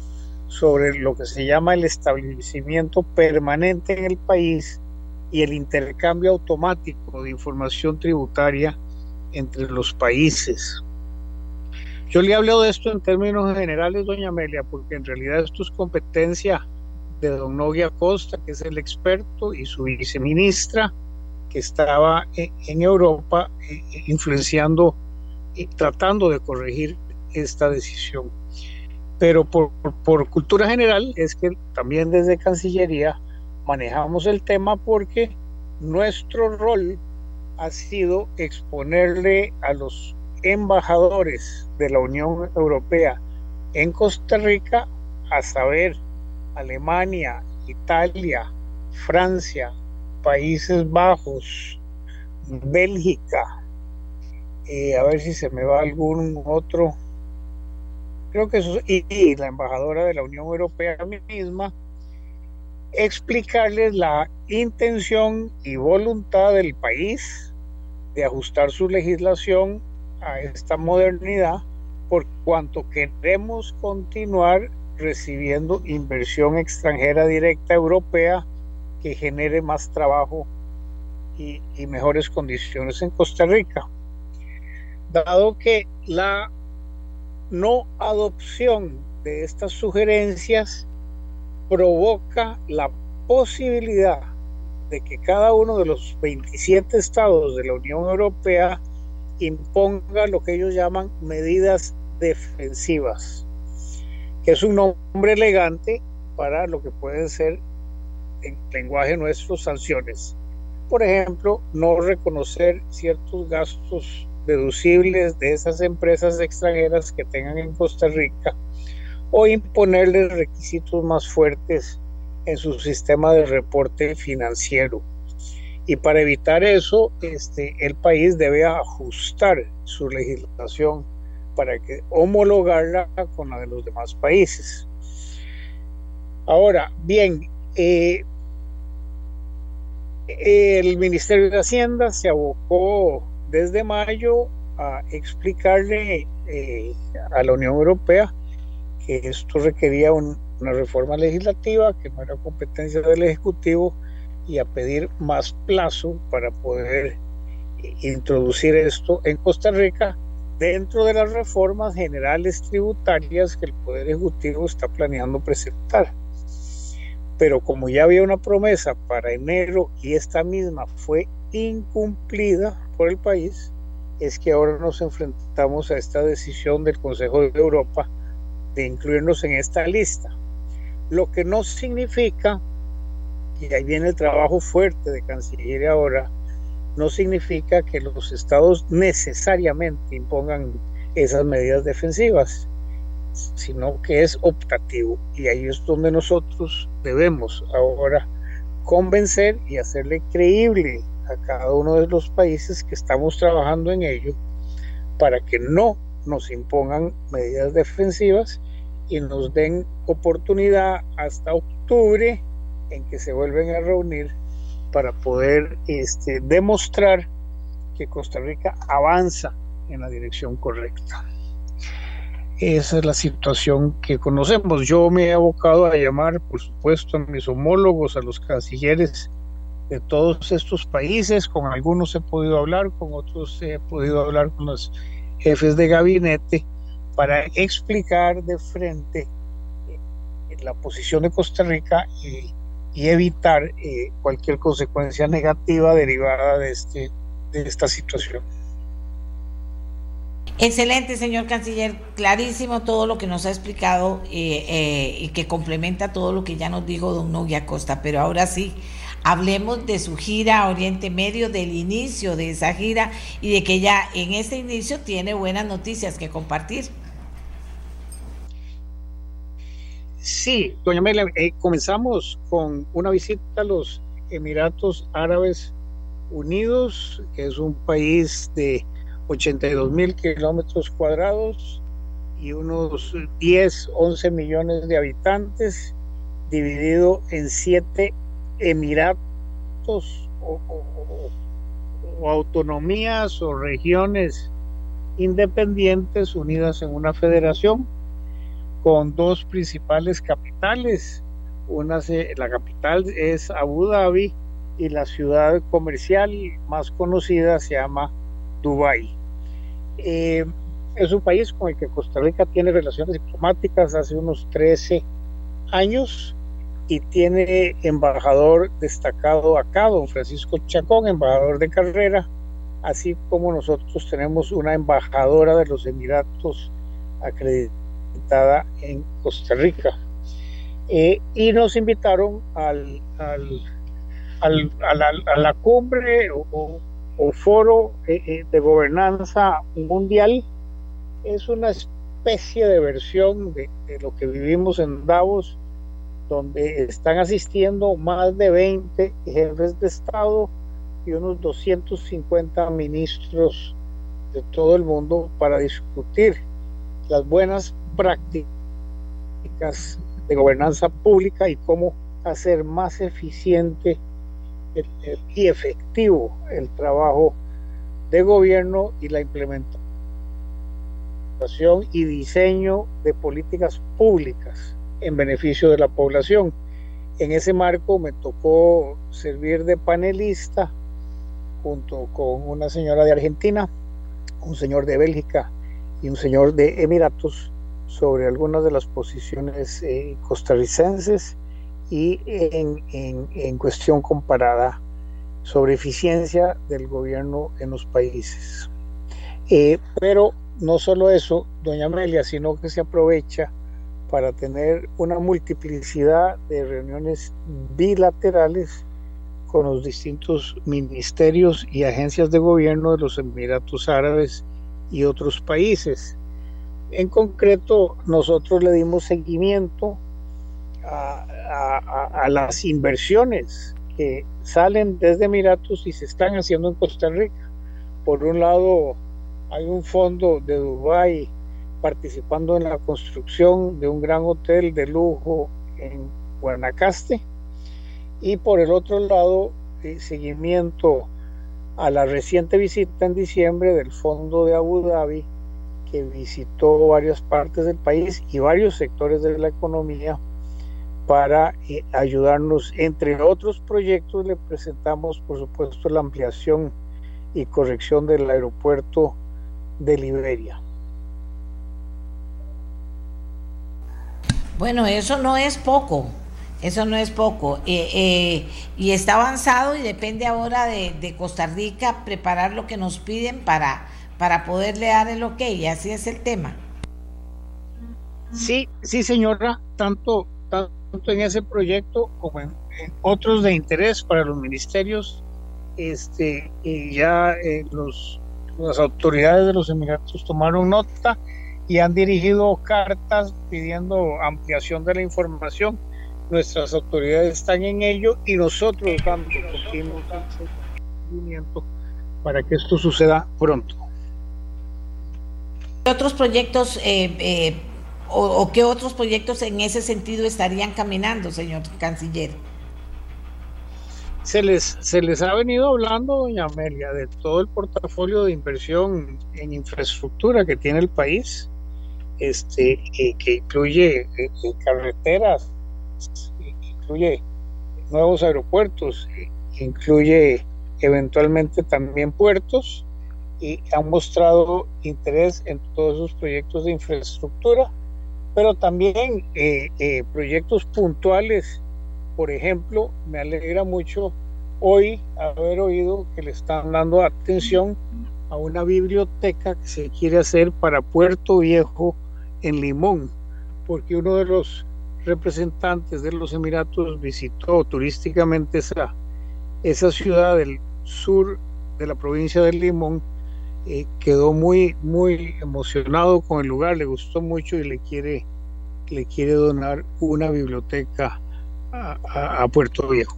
sobre lo que se llama el establecimiento permanente en el país y el intercambio automático de información tributaria entre los países. Yo le he hablado de esto en términos generales, doña Amelia, porque en realidad esto es competencia de don Novia Costa, que es el experto, y su viceministra, que estaba en Europa eh, influenciando y tratando de corregir esta decisión. Pero por, por, cultura general es que también desde Cancillería manejamos el tema porque nuestro rol ha sido exponerle a los embajadores de la Unión Europea en Costa Rica a saber Alemania, Italia, Francia, Países Bajos, Bélgica, eh, a ver si se me va algún otro, creo que eso, y, y la embajadora de la Unión Europea misma, explicarles la intención y voluntad del país de ajustar su legislación a esta modernidad por cuanto queremos continuar recibiendo inversión extranjera directa europea que genere más trabajo y, mejores condiciones en Costa Rica. Dado que la no adopción de estas sugerencias provoca la posibilidad de que cada uno de los 27 estados de la Unión Europea imponga lo que ellos llaman medidas defensivas que es un nombre elegante para lo que pueden ser en lenguaje nuestro sanciones. Por ejemplo, no reconocer ciertos gastos deducibles de esas empresas extranjeras que tengan en Costa Rica o imponerles requisitos más fuertes en su sistema de reporte financiero. Y para evitar eso, este, el país debe ajustar su legislación para que homologarla con la de los demás países. Ahora, bien, eh, el Ministerio de Hacienda se abocó desde mayo a explicarle eh, a la Unión Europea que esto requería una reforma legislativa, que no era competencia del Ejecutivo, y a pedir más plazo para poder introducir esto en Costa Rica dentro de las reformas generales tributarias que el Poder Ejecutivo está planeando presentar. Pero como ya había una promesa para enero y esta misma fue incumplida por el país, es que ahora nos enfrentamos a esta decisión del Consejo de Europa de incluirnos en esta lista. Lo que no significa, y ahí viene el trabajo fuerte de Cancillería ahora, no significa que los estados necesariamente impongan esas medidas defensivas, sino que es optativo. Y ahí es donde nosotros debemos ahora convencer y hacerle creíble a cada uno de los países que estamos trabajando en ello para que no nos impongan medidas defensivas y nos den oportunidad hasta octubre en que se vuelven a reunir para poder este, demostrar que Costa Rica avanza en la dirección correcta. Esa es la situación que conocemos. Yo me he abocado a llamar, por supuesto, a mis homólogos, a los cancilleres de todos estos países. Con algunos he podido hablar, con otros he podido hablar con los jefes de gabinete para explicar de frente eh, la posición de Costa Rica y y evitar eh, cualquier consecuencia negativa derivada de, este, de esta situación. Excelente, señor canciller. Clarísimo todo lo que nos ha explicado eh, y que complementa todo lo que ya nos dijo don Noguia Costa. Pero ahora sí, hablemos de su gira a Oriente Medio, del inicio de esa gira y de que ya en ese inicio tiene buenas noticias que compartir. Sí, doña Amelia, eh, comenzamos con una visita a los Emiratos Árabes Unidos, que es un país de 82 mil kilómetros cuadrados y unos 10, 11 millones de habitantes, dividido en siete emiratos o, autonomías o regiones independientes unidas en una federación con dos principales capitales. Una la capital es Abu Dhabi y la ciudad comercial más conocida se llama Dubái. Eh, es un país con el que Costa Rica tiene relaciones diplomáticas hace unos 13 años y tiene embajador destacado acá, don Francisco Chacón, embajador de carrera, así como nosotros tenemos una embajadora de los Emiratos acreditada en Costa Rica. Eh, y nos invitaron al, al, a, la, cumbre o, foro eh, eh, de gobernanza mundial. Es una especie de versión de, de lo que vivimos en Davos, donde están asistiendo más de 20 jefes de Estado y unos 250 ministros de todo el mundo para discutir las buenas prácticas de gobernanza pública y cómo hacer más eficiente y efectivo el trabajo de gobierno y la implementación y diseño de políticas públicas en beneficio de la población. En ese marco me tocó servir de panelista junto con una señora de Argentina, un señor de Bélgica y un señor de Emiratos sobre algunas de las posiciones eh, costarricenses y en, en, cuestión comparada sobre eficiencia del gobierno en los países. Eh, pero no solo eso, doña Amelia, sino que se aprovecha para tener una multiplicidad de reuniones bilaterales con los distintos ministerios y agencias de gobierno de los Emiratos Árabes y otros países. En concreto, nosotros le dimos seguimiento a, las inversiones que salen desde Emiratos y se están haciendo en Costa Rica. Por un lado, hay un fondo de Dubái participando en la construcción de un gran hotel de lujo en Guanacaste y por el otro lado, eh, seguimiento a la reciente visita en diciembre del Fondo de Abu Dhabi, que visitó varias partes del país y varios sectores de la economía para eh, ayudarnos. Entre otros proyectos, le presentamos, por supuesto, la ampliación y corrección del aeropuerto de Liberia. Bueno, eso no es poco. Eso no es poco. Eh, eh, y está avanzado y depende ahora de, Costa Rica preparar lo que nos piden para, para poderle dar el ok. Y así es el tema. Sí, sí, señora. Tanto, tanto en ese proyecto como en, otros de interés para los ministerios. Este, y ya eh, los, las autoridades de los Emiratos tomaron nota y han dirigido cartas pidiendo ampliación de la información nuestras autoridades están en ello y nosotros dando continuo seguimiento para que esto suceda pronto. ¿Qué otros proyectos eh, eh, o, qué otros proyectos en ese sentido estarían caminando, señor canciller? Se les, se les ha venido hablando, doña Amelia, de todo el portafolio de inversión en infraestructura que tiene el país, este, que incluye eh, carreteras, incluye nuevos aeropuertos, incluye eventualmente también puertos y han mostrado interés en todos esos proyectos de infraestructura, pero también eh, eh, proyectos puntuales. Por ejemplo, me alegra mucho hoy haber oído que le están dando atención a una biblioteca que se quiere hacer para Puerto Viejo en Limón, porque uno de los representantes de los Emiratos visitó turísticamente esa, esa ciudad del sur de la provincia de Limón, eh, quedó muy, muy emocionado con el lugar, le gustó mucho y le quiere, le quiere donar una biblioteca a, a Puerto Viejo.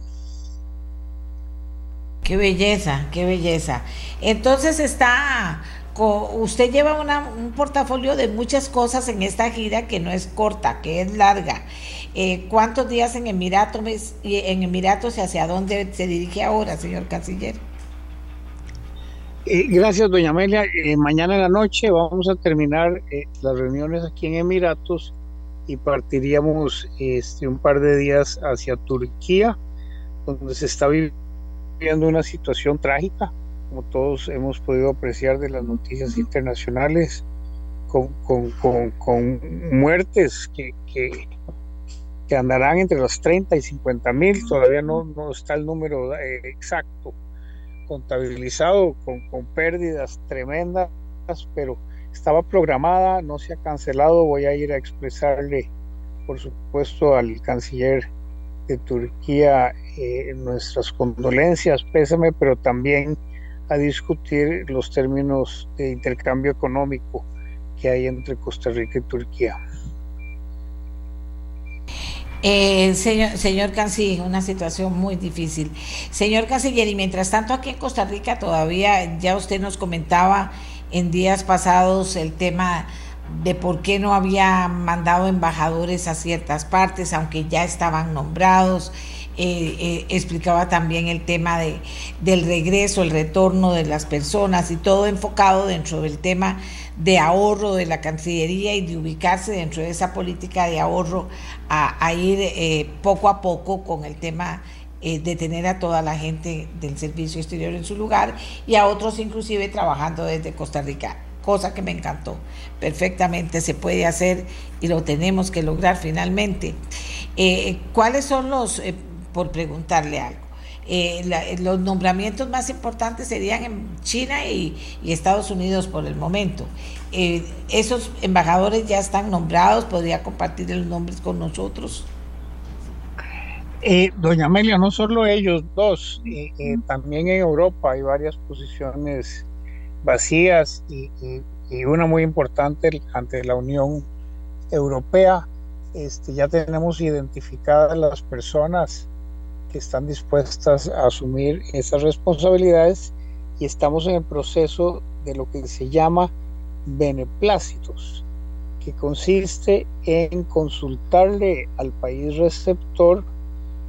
Qué belleza, qué belleza. Entonces está usted lleva un portafolio de muchas cosas en esta gira que no es corta, que es larga. Eh, ¿Cuántos días en Emiratos, en Emiratos y hacia dónde se dirige ahora, señor canciller? Eh, gracias, doña Amelia. Eh, mañana en la noche vamos a terminar las reuniones aquí en Emiratos y partiríamos este, un par de días hacia Turquía, donde se está viviendo una situación trágica como todos hemos podido apreciar de las noticias internacionales, con, muertes que, que, andarán entre los 30 y 50 mil, todavía no, no está el número eh, exacto contabilizado, con, pérdidas tremendas, pero estaba programada, no se ha cancelado, voy a ir a expresarle, por supuesto, al canciller de Turquía eh, nuestras condolencias, pésame, pero también a discutir los términos de intercambio económico que hay entre Costa Rica y Turquía. Eh, señor, señor Canciller, una situación muy difícil. Señor Canciller, y mientras tanto aquí en Costa Rica todavía, ya usted nos comentaba en días pasados el tema de por qué no había mandado embajadores a ciertas partes, aunque ya estaban nombrados. Eh, eh, explicaba también el tema de, del regreso, el retorno de las personas y todo enfocado dentro del tema de ahorro de la Cancillería y de ubicarse dentro de esa política de ahorro a, ir eh, poco a poco con el tema de tener a toda la gente del servicio exterior en su lugar y a otros inclusive trabajando desde Costa Rica cosa que me encantó. Perfectamente se puede hacer y lo tenemos que lograr finalmente. ¿Cuáles son los por preguntarle algo. Eh, los nombramientos más importantes serían en China y, Estados Unidos por el momento. Eh, esos embajadores ya están nombrados, podría compartir los nombres con nosotros. Eh, doña Amelia, no solo ellos dos, también en Europa hay varias posiciones vacías y, y, una muy importante ante la Unión Europea. Este, ya tenemos identificadas las personas que están dispuestas a asumir esas responsabilidades y estamos en el proceso de lo que se llama beneplácitos, que consiste en consultarle al país receptor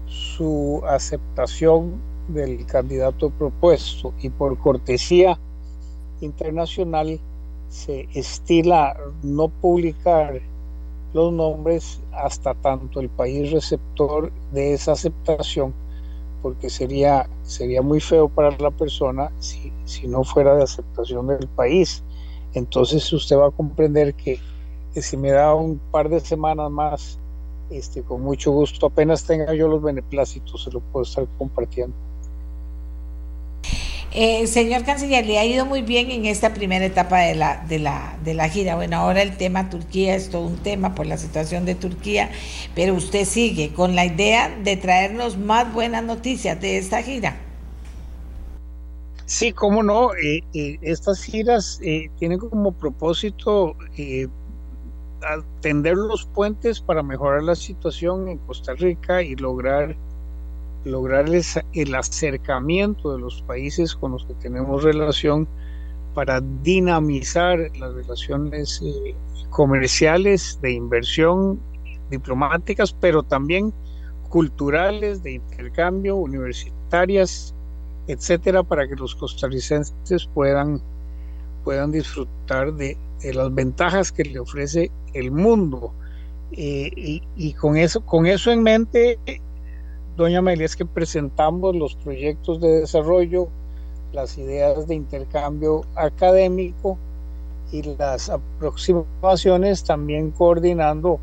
su aceptación del candidato propuesto y por cortesía internacional se estila no publicar los nombres hasta tanto el país receptor de esa aceptación, porque sería, sería muy feo para la persona si, si no fuera de aceptación del país. Entonces usted va a comprender que, si me da un par de semanas más, este, con mucho gusto, apenas tenga yo los beneplácitos, se lo puedo estar compartiendo. Eh, señor canciller, le ha ido muy bien en esta primera etapa de la, de, la, de la gira. Bueno, ahora el tema Turquía es todo un tema por la situación de Turquía, pero usted sigue con la idea de traernos más buenas noticias de esta gira. Sí, cómo no. Eh, eh, estas giras tienen como propósito atender los puentes para mejorar la situación en Costa Rica y lograr lograr el acercamiento de los países con los que tenemos relación para dinamizar las relaciones eh, comerciales, de inversión, diplomáticas, pero también culturales, de intercambio, universitarias, etcétera, para que los costarricenses puedan, puedan disfrutar de, las ventajas que le ofrece el mundo. Eh, y, y, con eso, con eso en mente, doña Amelia, es que presentamos los proyectos de desarrollo, las ideas de intercambio académico y las aproximaciones también coordinando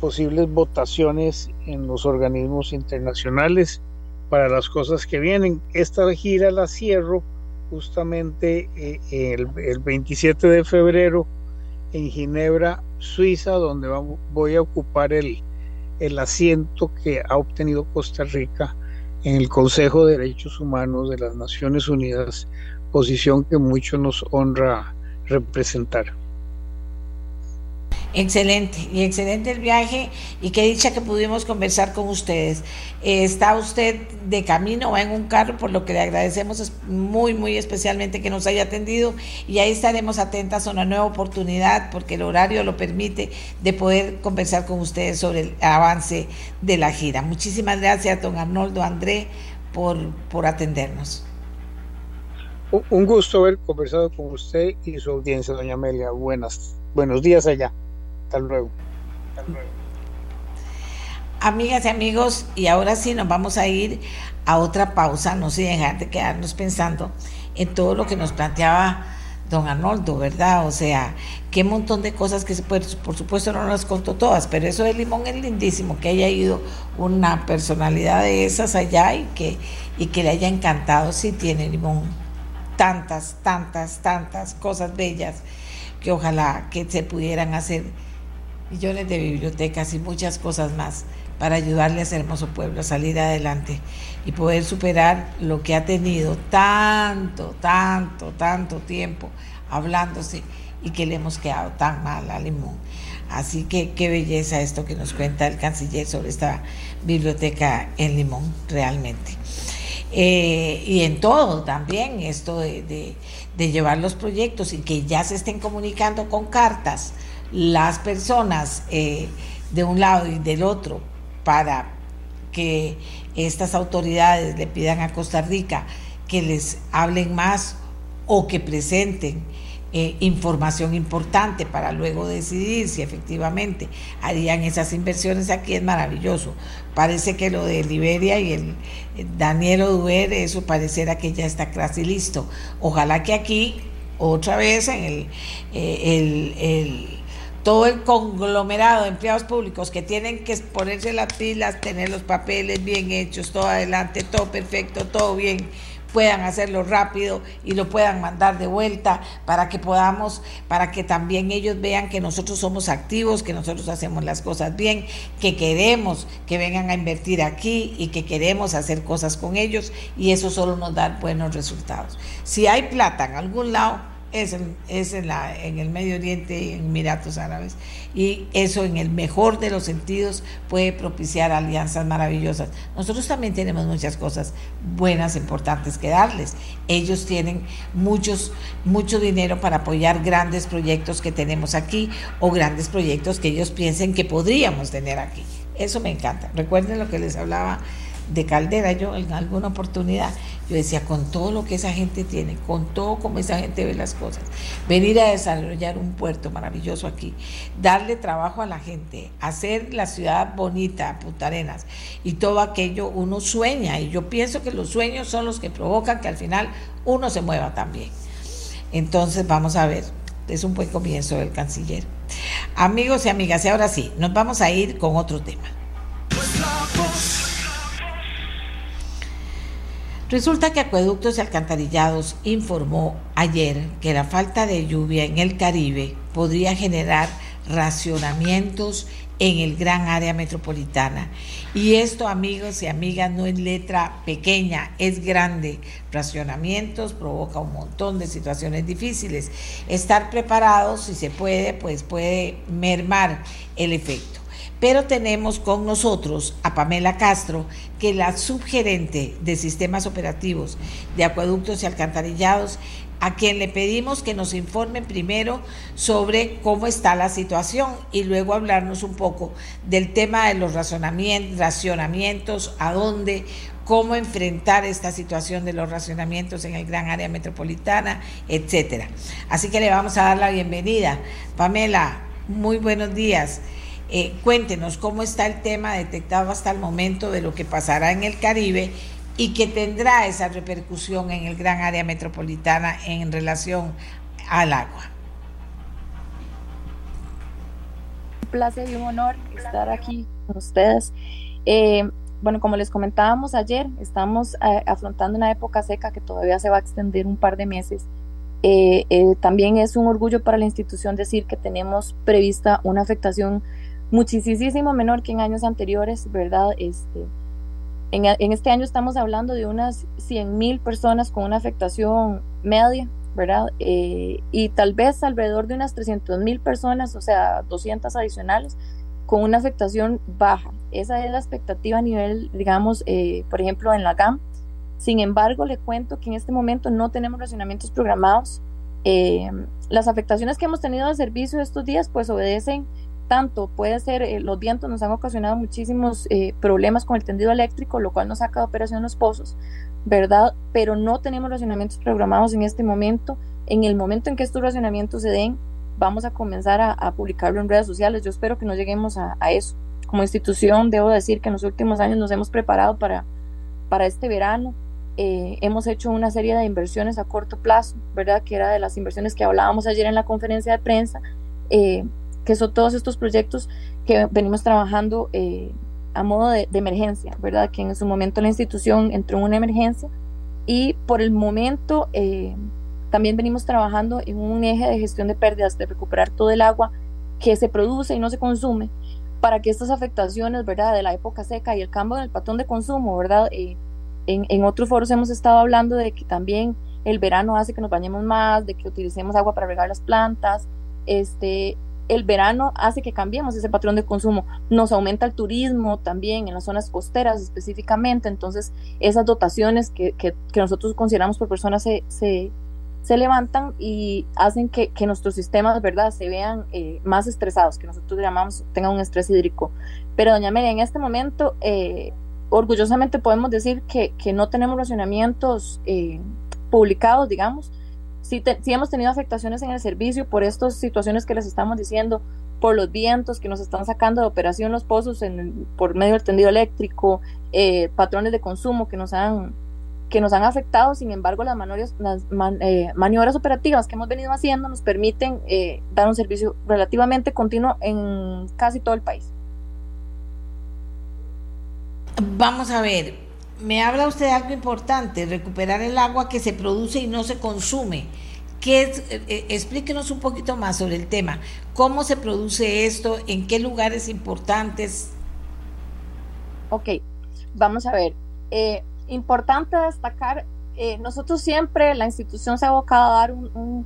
posibles votaciones en los organismos internacionales para las cosas que vienen. Esta gira la cierro justamente eh, el, 27 de febrero en Ginebra, Suiza, donde voy a ocupar el, el asiento que ha obtenido Costa Rica en el Consejo de Derechos Humanos de las Naciones Unidas, posición que mucho nos honra representar. Excelente, y excelente el viaje y qué dicha que pudimos conversar con ustedes. Está usted de camino, va en un carro, por lo que le agradecemos muy, muy especialmente que nos haya atendido y ahí estaremos atentas a una nueva oportunidad porque el horario lo permite de poder conversar con ustedes sobre el avance de la gira. Muchísimas gracias, don Arnoldo André, por, por atendernos. Un gusto haber conversado con usted y su audiencia, doña Amelia. Buenas, buenos días allá. Hasta luego. Amigas y amigos, y ahora sí nos vamos a ir a otra pausa, no sé, dejar de quedarnos pensando en todo lo que nos planteaba don Arnoldo, ¿verdad? O sea, qué montón de cosas que se puede, por supuesto no las contó todas, pero eso del limón es lindísimo, que haya ido una personalidad de esas allá y que, y que le haya encantado, si tiene limón, tantas, tantas, tantas cosas bellas que ojalá que se pudieran hacer millones de bibliotecas y muchas cosas más para ayudarle a ese hermoso pueblo a salir adelante y poder superar lo que ha tenido tanto, tanto, tanto tiempo hablándose y que le hemos quedado tan mal a Limón. Así que qué belleza esto que nos cuenta el canciller sobre esta biblioteca en Limón, realmente. Eh, y en todo también, esto de, de llevar los proyectos y que ya se estén comunicando con cartas las personas eh, de un lado y del otro para que estas autoridades le pidan a Costa Rica que les hablen más o que presenten eh, información importante para luego decidir si efectivamente harían esas inversiones aquí es maravilloso. Parece que lo de Liberia y el, Daniel Oduer, eso parecerá que ya está casi listo. Ojalá que aquí, otra vez, en eh, el todo el conglomerado de empleados públicos que tienen que ponerse las pilas, tener los papeles bien hechos, todo adelante, todo perfecto, todo bien, puedan hacerlo rápido y lo puedan mandar de vuelta para que podamos, para que también ellos vean que nosotros somos activos, que nosotros hacemos las cosas bien, que queremos que vengan a invertir aquí y que queremos hacer cosas con ellos y eso solo nos da buenos resultados. Si hay plata en algún lado, es, en, es en, la, en el Medio Oriente y en Emiratos Árabes. Y eso en el mejor de los sentidos puede propiciar alianzas maravillosas. Nosotros también tenemos muchas cosas buenas, importantes que darles. Ellos tienen muchos, mucho dinero para apoyar grandes proyectos que tenemos aquí o grandes proyectos que ellos piensen que podríamos tener aquí. Eso me encanta. Recuerden lo que les hablaba de Caldera yo en alguna oportunidad. Yo decía, con todo lo que esa gente tiene, con todo como esa gente ve las cosas, venir a desarrollar un puerto maravilloso aquí, darle trabajo a la gente, hacer la ciudad bonita, Punta Arenas, y todo aquello uno sueña, y yo pienso que los sueños son los que provocan que al final uno se mueva también. Entonces, vamos a ver, es un buen comienzo del canciller. Amigos y amigas, y ahora sí, nos vamos a ir con otro tema. Resulta que Acueductos y Alcantarillados informó ayer que la falta de lluvia en el Caribe podría generar racionamientos en el gran área metropolitana. Y esto, amigos y amigas, no es letra pequeña, es grande. Racionamientos provoca un montón de situaciones difíciles. Estar preparados, si se puede, pues puede mermar el efecto. Pero tenemos con nosotros a Pamela Castro, que es la subgerente de sistemas operativos de acueductos y alcantarillados, a quien le pedimos que nos informe primero sobre cómo está la situación y luego hablarnos un poco del tema de los racionamientos, a dónde, cómo enfrentar esta situación de los racionamientos en el gran área metropolitana, etcétera. Así que le vamos a dar la bienvenida. Pamela, muy buenos días. Eh, cuéntenos cómo está el tema detectado hasta el momento de lo que pasará en el Caribe y que tendrá esa repercusión en el gran área metropolitana en relación al agua. Un placer y un honor estar aquí con ustedes. Eh, bueno, como les comentábamos ayer, estamos eh, afrontando una época seca que todavía se va a extender un par de meses. también es un orgullo para la institución decir que tenemos prevista una afectación muchísimo menor que en años anteriores, ¿verdad? Este, en, este año estamos hablando de unas 100 mil personas con una afectación media ¿verdad? Eh, y tal vez alrededor de unas 300 mil personas, o sea, 200 adicionales, con una afectación baja. Esa es la expectativa a nivel, digamos, eh, por ejemplo, en la GAM. Sin embargo, le cuento que en este momento no tenemos racionamientos programados. Eh, las afectaciones que hemos tenido al servicio estos días, pues obedecen tanto, puede ser, eh, los vientos nos han ocasionado muchísimos problemas con el tendido eléctrico, lo cual nos saca de operación los pozos, ¿verdad? Pero no tenemos racionamientos programados en este momento. En el momento en que estos racionamientos se den, vamos a comenzar a, publicarlo en redes sociales. Yo espero que no lleguemos a, eso. Como institución, debo decir que en los últimos años nos hemos preparado para, para este verano. Eh, hemos hecho una serie de inversiones a corto plazo, ¿verdad? Que era de las inversiones que hablábamos ayer en la conferencia de prensa, eh, que son todos estos proyectos que venimos trabajando eh, a modo de, emergencia, ¿verdad? Que en su momento la institución entró en una emergencia y por el momento también venimos trabajando en un eje de gestión de pérdidas, de recuperar todo el agua que se produce y no se consume, para que estas afectaciones, ¿verdad?, de la época seca y el cambio en el patrón de consumo, ¿verdad? Eh, en, en, otros foros hemos estado hablando de que también el verano hace que nos bañemos más, de que utilicemos agua para regar las plantas, este, el verano hace que cambiemos ese patrón de consumo, nos aumenta el turismo también en las zonas costeras específicamente, entonces esas dotaciones que, que, que nosotros consideramos por personas se, se, se levantan y hacen que, nuestros sistemas, ¿verdad?, se vean eh, más estresados, que nosotros llamamos, tengan un estrés hídrico. Pero, doña Amelia, en este momento, eh, orgullosamente podemos decir que, no tenemos racionamientos eh, publicados, digamos. Sí, hemos tenido afectaciones en el servicio por estas situaciones que les estamos diciendo, por los vientos que nos están sacando de operación los pozos en, por medio del tendido eléctrico, patrones de consumo que nos han que nos han afectado, sin embargo las, maniobras, las eh, maniobras operativas que hemos venido haciendo nos permiten eh, dar un servicio relativamente continuo en casi todo el país. Vamos a ver, me habla usted de algo importante, recuperar el agua que se produce y no se consume. ¿Qué es, eh, explíquenos un poquito más sobre el tema. ¿Cómo se produce esto? ¿En qué lugares importantes? Ok, vamos a ver. Eh, importante destacar, eh, nosotros siempre, la institución se ha abocado a dar un,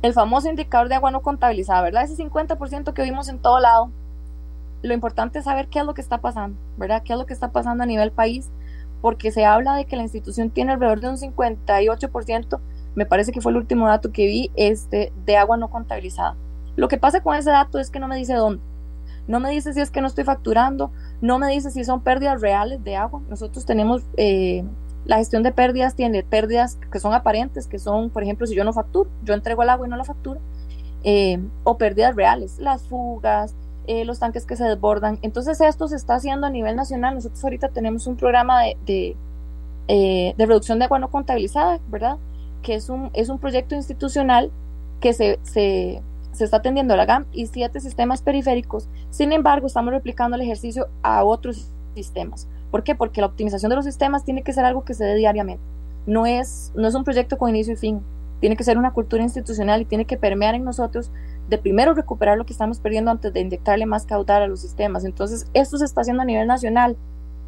el famoso indicador de agua no contabilizada, ¿verdad? Ese 50% que vimos en todo lado. Lo importante es saber qué es lo que está pasando, ¿verdad? ¿Qué es lo que está pasando a nivel país? Porque se habla de que la institución tiene alrededor de un 58%, me parece que fue el último dato que vi, este, de agua no contabilizada. Lo que pasa con ese dato es que no me dice dónde. No me dice si es que no estoy facturando, no me dice si son pérdidas reales de agua. Nosotros tenemos, eh, la gestión de pérdidas tiene pérdidas que son aparentes, que son, por ejemplo, si yo no facturo, yo entrego el agua y no la facturo, eh, o pérdidas reales, las fugas, eh, los tanques que se desbordan. Entonces esto se está haciendo a nivel nacional. Nosotros ahorita tenemos un programa de, de, reducción de agua no contabilizada, ¿verdad? Que es un, es un proyecto institucional que se, se se está atendiendo la GAM y siete sistemas periféricos. Sin embargo, estamos replicando el ejercicio a otros sistemas. ¿Por qué? Porque la optimización de los sistemas tiene que ser algo que se dé diariamente. No es, no es un proyecto con inicio y fin. Tiene que ser una cultura institucional y tiene que permear en nosotros de primero recuperar lo que estamos perdiendo antes de inyectarle más caudal a los sistemas. Entonces, esto se está haciendo a nivel nacional.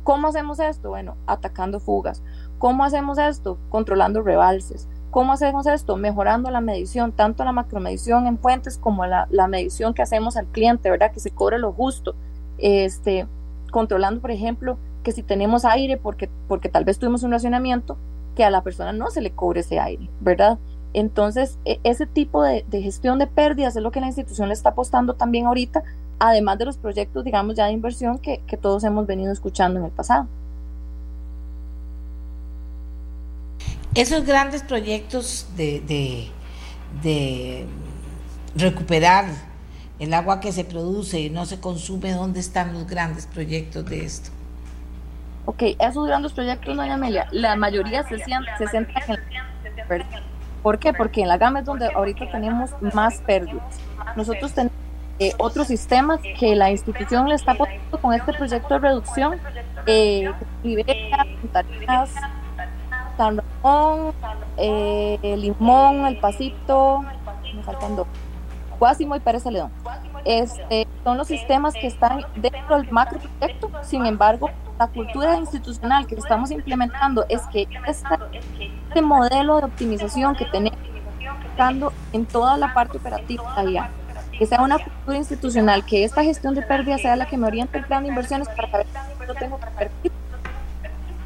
¿Cómo hacemos esto? Bueno, atacando fugas. ¿Cómo hacemos esto? Controlando rebalses. ¿Cómo hacemos esto? Mejorando la medición, tanto la macromedición en fuentes como la, medición que hacemos al cliente, ¿verdad? Que se cobre lo justo. Este, controlando, por ejemplo, que si tenemos aire, porque, porque tal vez tuvimos un racionamiento, que a la persona no se le cobre ese aire, ¿verdad? Entonces, e, ese tipo de, gestión de pérdidas es lo que la institución le está apostando también ahorita, además de los proyectos, digamos, ya de inversión que todos hemos venido escuchando en el pasado. Esos grandes proyectos de, recuperar el agua que se produce y no se consume, ¿dónde están los grandes proyectos de esto? Ok, esos grandes proyectos, doña Amelia, la mayoría se, se en la ¿Por qué? Porque en la gama es donde ahorita tenemos más pérdidas. Nosotros tenemos eh, otros sistemas que la institución le está poniendo con este proyecto de reducción, eh, Iberia, San Ramón, eh, Limón, El Pasito, me faltan dos, Guásimo y Pérez Celedón. Este, son los sistemas que están dentro del macro proyecto, sin embargo, la cultura institucional que estamos implementando es que este, modelo de optimización que tenemos en toda la parte operativa allá que sea una cultura institucional, que esta gestión de pérdidas sea la que me oriente el plan de inversiones para saber yo tengo que invertir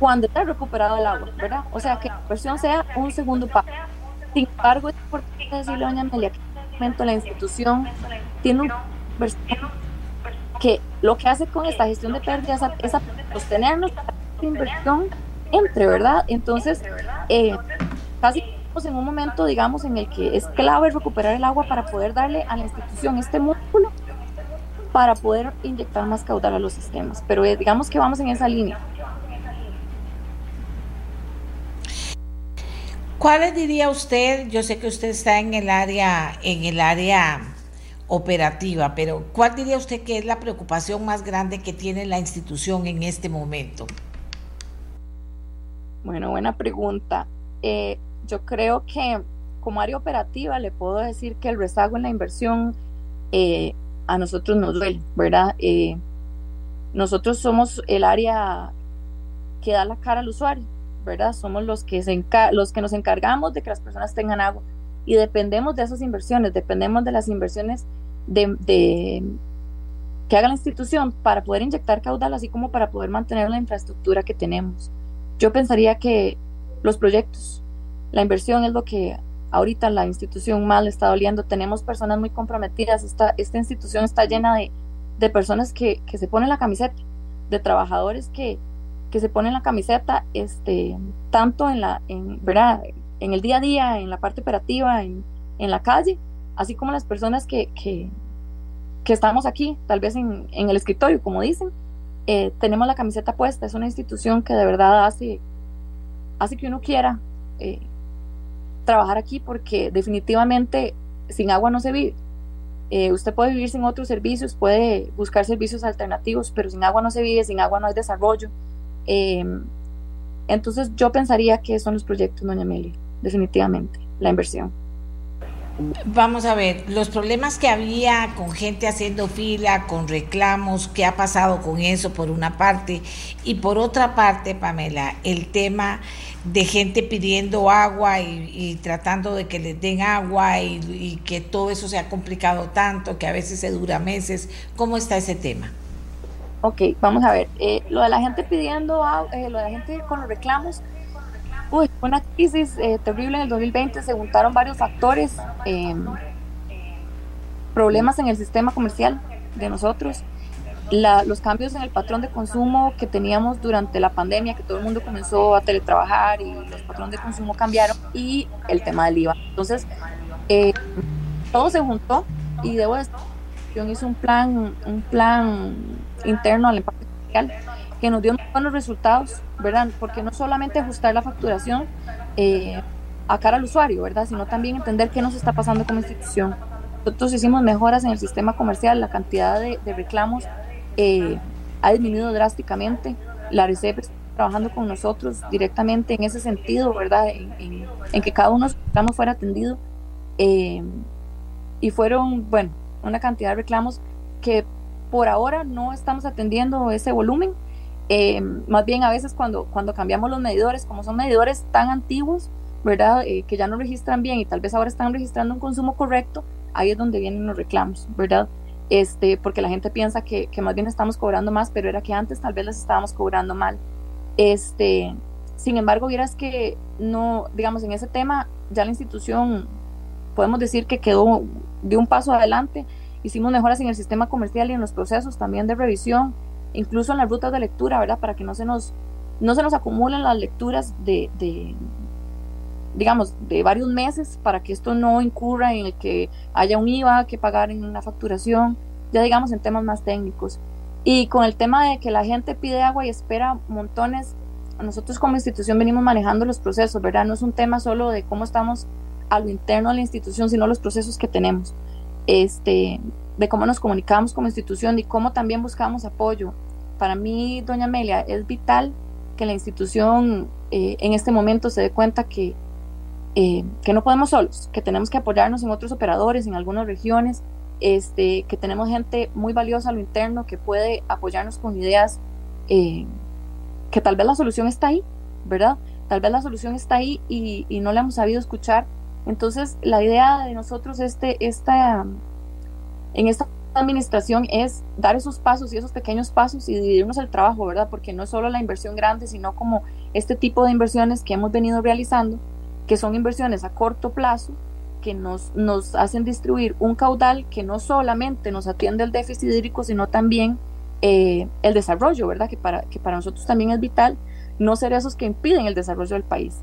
cuando está recuperado el agua, ¿verdad? O sea, que la inversión sea un segundo paso. Sin embargo, es importante decirle, doña Amelia, que en este momento la institución tiene inversión que lo que hace con esta gestión de pérdidas es sostenernos que inversión entre, ¿verdad? Entonces, eh, casi en un momento, digamos, en el que es clave recuperar el agua para poder darle a la institución este músculo para poder inyectar más caudal a los sistemas. Pero eh, digamos que vamos en esa línea. ¿Cuáles diría usted? Yo sé que usted está en el área, en el área operativa, pero ¿cuál diría usted que es la preocupación más grande que tiene la institución en este momento? Bueno, buena pregunta. Eh, yo creo que como área operativa le puedo decir que el rezago en la inversión eh, a nosotros nos duele, ¿verdad? Eh, nosotros somos el área que da la cara al usuario, ¿verdad? Somos los que, se los que nos encargamos de que las personas tengan agua y dependemos de esas inversiones, dependemos de las inversiones de, de que haga la institución para poder inyectar caudal, así como para poder mantener la infraestructura que tenemos. Yo pensaría que los proyectos la inversión es lo que ahorita la institución le está doliendo. Tenemos personas muy comprometidas. Esta, esta institución está llena de, de personas que, que, se ponen la camiseta, de trabajadores que, que se ponen la camiseta este, tanto en, la, en, ¿verdad? en el día a día, en la parte operativa, en, en la calle, así como las personas que, que, que estamos aquí, tal vez en, en el escritorio, como dicen. Eh, tenemos la camiseta puesta, es una institución que de verdad hace, hace que uno quiera eh, trabajar aquí porque definitivamente sin agua no se vive. Eh, usted puede vivir sin otros servicios, puede buscar servicios alternativos, pero sin agua no se vive, sin agua no hay desarrollo. Em, entonces yo pensaría que son los proyectos, doña Amelia, definitivamente, la inversión. Vamos a ver, los problemas que había con gente haciendo fila, con reclamos, ¿qué ha pasado con eso por una parte? Y por otra parte, Pamela, el tema de gente pidiendo agua y, tratando de que les den agua y, que todo eso se ha complicado tanto, que a veces se dura meses. ¿Cómo está ese tema? Ok, vamos a ver. Eh, lo de la gente pidiendo, eh, lo de la gente con los reclamos, Uy, fue una crisis eh, terrible en el 2020, se juntaron varios factores, em, problemas en el sistema comercial de nosotros, los cambios en el patrón de consumo que teníamos durante la pandemia, que todo el mundo comenzó a teletrabajar y los patrones de consumo cambiaron, y el tema del IVA. Entonces, eh, todo se juntó y debo decir, hice un plan, un plan interno al impacto que nos dio buenos resultados, ¿verdad? Porque no solamente ajustar la facturación eh, a cara al usuario, ¿verdad? Sino también entender qué nos está pasando como institución. Nosotros hicimos mejoras en el sistema comercial, la cantidad de, reclamos eh, ha disminuido drásticamente. La RCEP está trabajando con nosotros directamente en ese sentido, ¿verdad? En, que cada uno de los reclamos fuera atendido. Eh, y fueron, bueno, una cantidad de reclamos que por ahora no estamos atendiendo ese volumen, eh, más bien a veces cuando, cuando cambiamos los medidores, como son medidores tan antiguos, ¿verdad? Eh, que ya no registran bien y tal vez ahora están registrando un consumo correcto, ahí es donde vienen los reclamos, ¿verdad? Este, porque la gente piensa que, que más bien estamos cobrando más, pero era que antes tal vez les estábamos cobrando mal. Este, sin embargo, vieras que no, digamos, en ese tema ya la institución podemos decir que quedó de un paso adelante. Hicimos mejoras en el sistema comercial y en los procesos también de revisión incluso en las rutas de lectura, ¿verdad? Para que no se nos, no se nos acumulen las lecturas de, de, digamos, de varios meses, para que esto no incurra en el que haya un IVA que pagar en una facturación, ya digamos en temas más técnicos. Y con el tema de que la gente pide agua y espera montones, nosotros como institución venimos manejando los procesos, ¿verdad? No es un tema solo de cómo estamos a lo interno de la institución, sino los procesos que tenemos. Este, de cómo nos comunicamos como institución y cómo también buscamos apoyo. Para mí, doña Amelia, es vital que la institución eh, en este momento se dé cuenta que, eh, que no podemos solos, que tenemos que apoyarnos en otros operadores, en algunas regiones, este, que tenemos gente muy valiosa a lo interno que puede apoyarnos con ideas, eh, que tal vez la solución está ahí, ¿verdad? Tal vez la solución está ahí y, y no la hemos sabido escuchar Entonces, la idea de nosotros este, esta, en esta administración es dar esos pasos y esos pequeños pasos y dividirnos el trabajo, ¿verdad? Porque no es solo la inversión grande, sino como este tipo de inversiones que hemos venido realizando, que son inversiones a corto plazo, que nos, nos hacen distribuir un caudal que no solamente nos atiende el déficit hídrico, sino también eh, el desarrollo, ¿verdad? Que para, que para nosotros también es vital no ser esos que impiden el desarrollo del país.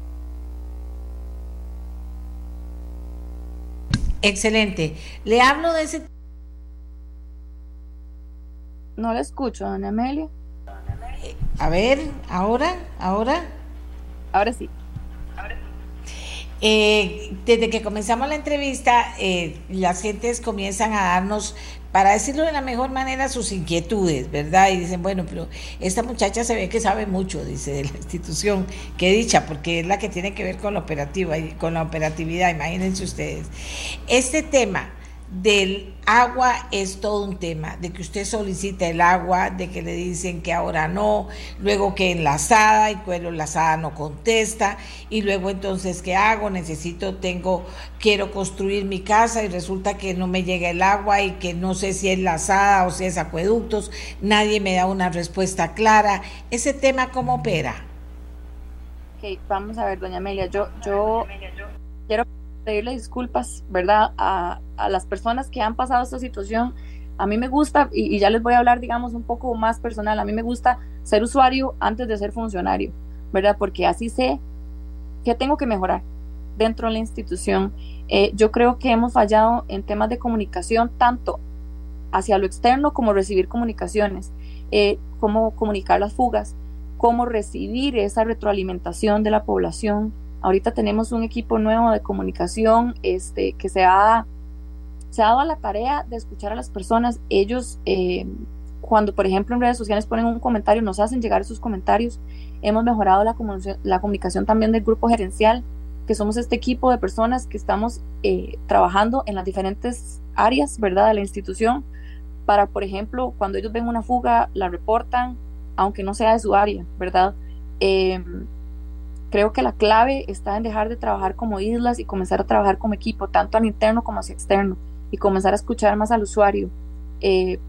Excelente. Le hablo de ese... No le escucho, doña Amelia. A ver, ahora, ahora. Ahora sí. Eh, desde que comenzamos la entrevista, eh, las gentes comienzan a darnos, para decirlo de la mejor manera, sus inquietudes, ¿verdad? Y dicen, bueno, pero esta muchacha se ve que sabe mucho, dice, de la institución, qué dicha, porque es la que tiene que ver con la operativa y con la operatividad, imagínense ustedes. Este tema del agua es todo un tema, de que usted solicita el agua, de que le dicen que ahora no, luego que enlazada y cuando enlazada no contesta y luego entonces qué hago, necesito, tengo, quiero construir mi casa y resulta que no me llega el agua y que no sé si es enlazada o si es acueductos, nadie me da una respuesta clara. Ese tema cómo opera. Ok, vamos a ver, doña Amelia, yo, yo quiero pedirle disculpas, ¿verdad? A, a, las personas que han pasado esta situación. A mí me gusta, y, ya les voy a hablar, digamos, un poco más personal, a mí me gusta ser usuario antes de ser funcionario, ¿verdad? Porque así sé que tengo que mejorar dentro de la institución. Eh, yo creo que hemos fallado en temas de comunicación, tanto hacia lo externo como recibir comunicaciones, eh, cómo comunicar las fugas, cómo recibir esa retroalimentación de la población, Ahorita tenemos un equipo nuevo de comunicación este, que se ha, se ha dado a la tarea de escuchar a las personas. Ellos, eh, cuando por ejemplo en redes sociales ponen un comentario, nos hacen llegar esos comentarios. Hemos mejorado la, comunicación, la comunicación también del grupo gerencial, que somos este equipo de personas que estamos eh, trabajando en las diferentes áreas, ¿verdad?, de la institución, para, por ejemplo, cuando ellos ven una fuga, la reportan, aunque no sea de su área, ¿verdad? Eh, Creo que la clave está en dejar de trabajar como islas y comenzar a trabajar como equipo, tanto al interno como hacia externo, y comenzar a escuchar más al usuario. Eh,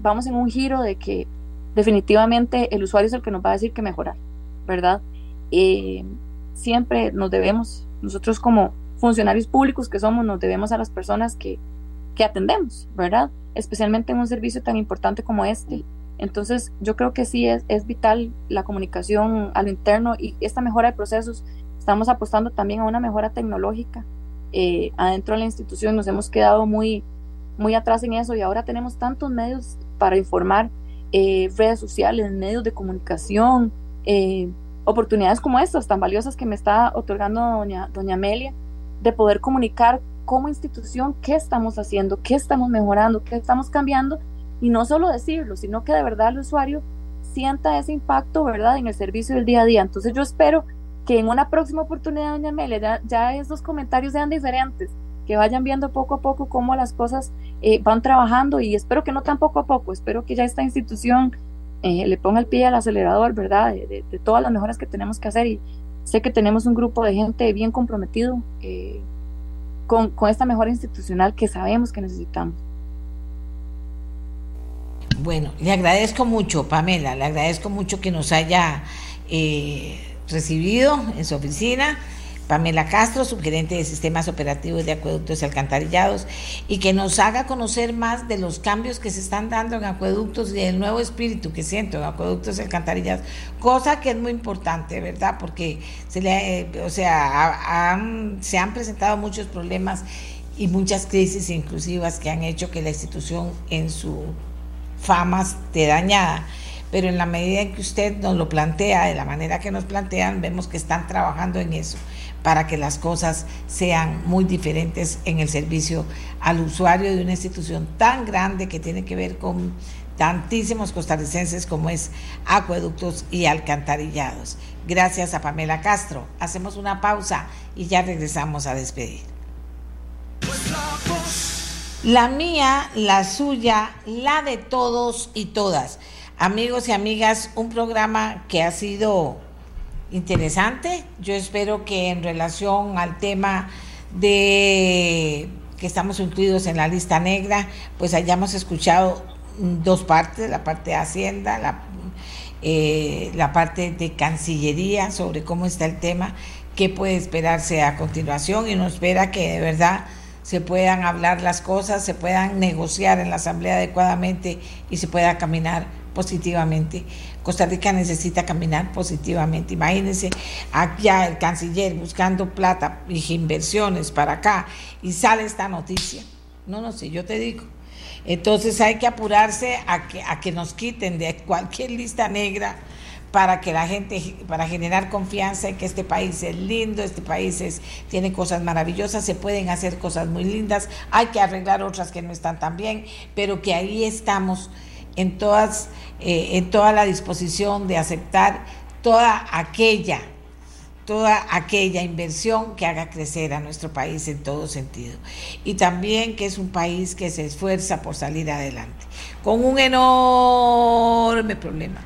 vamos en un giro de que definitivamente el usuario es el que nos va a decir que mejorar, ¿verdad? Eh, siempre nos debemos, nosotros como funcionarios públicos que somos, nos debemos a las personas que, que atendemos, ¿verdad? Especialmente en un servicio tan importante como este. Entonces, yo creo que sí es, es vital la comunicación a lo interno y esta mejora de procesos. Estamos apostando también a una mejora tecnológica eh, adentro de la institución. Nos hemos quedado muy, muy atrás en eso y ahora tenemos tantos medios para informar, eh, redes sociales, medios de comunicación, eh, oportunidades como estas tan valiosas que me está otorgando doña, doña Amelia, de poder comunicar como institución qué estamos haciendo, qué estamos mejorando, qué estamos cambiando y no solo decirlo, sino que de verdad el usuario sienta ese impacto, ¿verdad?, en el servicio del día a día. Entonces yo espero que en una próxima oportunidad, doña Amelia, ya, esos comentarios sean diferentes, que vayan viendo poco a poco cómo las cosas eh, van trabajando y espero que no tan poco a poco, espero que ya esta institución eh, le ponga el pie al acelerador, ¿verdad?, de, todas las mejoras que tenemos que hacer y sé que tenemos un grupo de gente bien comprometido eh, con, con esta mejora institucional que sabemos que necesitamos. Bueno, le agradezco mucho, Pamela, le agradezco mucho que nos haya eh, recibido en su oficina. Pamela Castro, subgerente de Sistemas Operativos de Acueductos y Alcantarillados, y que nos haga conocer más de los cambios que se están dando en acueductos y del nuevo espíritu que siento en acueductos y alcantarillados, cosa que es muy importante, ¿verdad? Porque se le, eh, o sea, se han presentado muchos problemas y muchas crisis inclusivas que han hecho que la institución en su famas de dañada. Pero en la medida en que usted nos lo plantea, de la manera que nos plantean, vemos que están trabajando en eso para que las cosas sean muy diferentes en el servicio al usuario de una institución tan grande que tiene que ver con tantísimos costarricenses como es acueductos y alcantarillados. Gracias a Pamela Castro. Hacemos una pausa y ya regresamos a despedir. La mía, la suya, la de todos y todas. Amigos y amigas, un programa que ha sido interesante. Yo espero que en relación al tema de que estamos incluidos en la lista negra, pues hayamos escuchado dos partes, la parte de Hacienda, la, eh, la parte de Cancillería sobre cómo está el tema, qué puede esperarse a continuación y nos espera que de verdad se puedan hablar las cosas, se puedan negociar en la Asamblea adecuadamente y se pueda caminar positivamente. Costa Rica necesita caminar positivamente. Imagínense allá el canciller buscando plata y inversiones para acá y sale esta noticia. No, no sé, yo te digo. Entonces hay que apurarse a que, a que nos quiten de cualquier lista negra para que la gente, para generar confianza en que este país es lindo, este país es, tiene cosas maravillosas, se pueden hacer cosas muy lindas, hay que arreglar otras que no están tan bien, pero que ahí estamos en, todas, eh, en toda la disposición de aceptar toda aquella toda aquella inversión que haga crecer a nuestro país en todo sentido. Y también que es un país que se esfuerza por salir adelante, con un enorme problema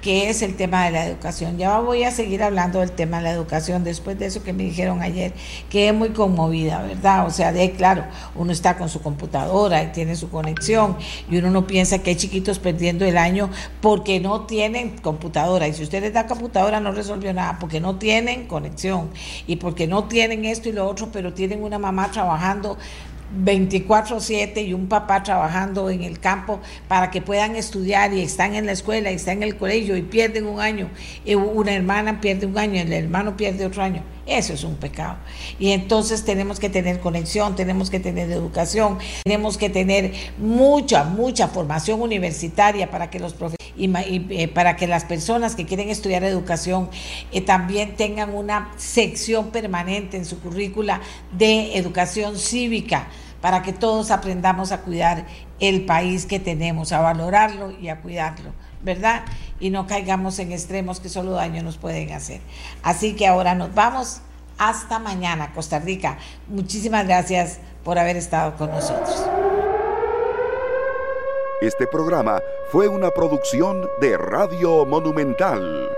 que es el tema de la educación. Ya voy a seguir hablando del tema de la educación después de eso que me dijeron ayer, que es muy conmovida, ¿verdad? O sea, de claro, uno está con su computadora y tiene su conexión y uno no piensa que hay chiquitos perdiendo el año porque no tienen computadora. Y si usted les da computadora no resolvió nada, porque no tienen conexión y porque no tienen esto y lo otro, pero tienen una mamá trabajando 24/7 y un papá trabajando en el campo para que puedan estudiar y están en la escuela y están en el colegio y pierden un año, y una hermana pierde un año, el hermano pierde otro año. Eso es un pecado. Y entonces tenemos que tener conexión, tenemos que tener educación, tenemos que tener mucha, mucha formación universitaria para que los eh, para que las personas que quieren estudiar educación eh, también tengan una sección permanente en su currícula de educación cívica para que todos aprendamos a cuidar el país que tenemos, a valorarlo y a cuidarlo, ¿verdad? Y no caigamos en extremos que solo daño nos pueden hacer. Así que ahora nos vamos. Hasta mañana, Costa Rica. Muchísimas gracias por haber estado con nosotros. Este programa fue una producción de Radio Monumental.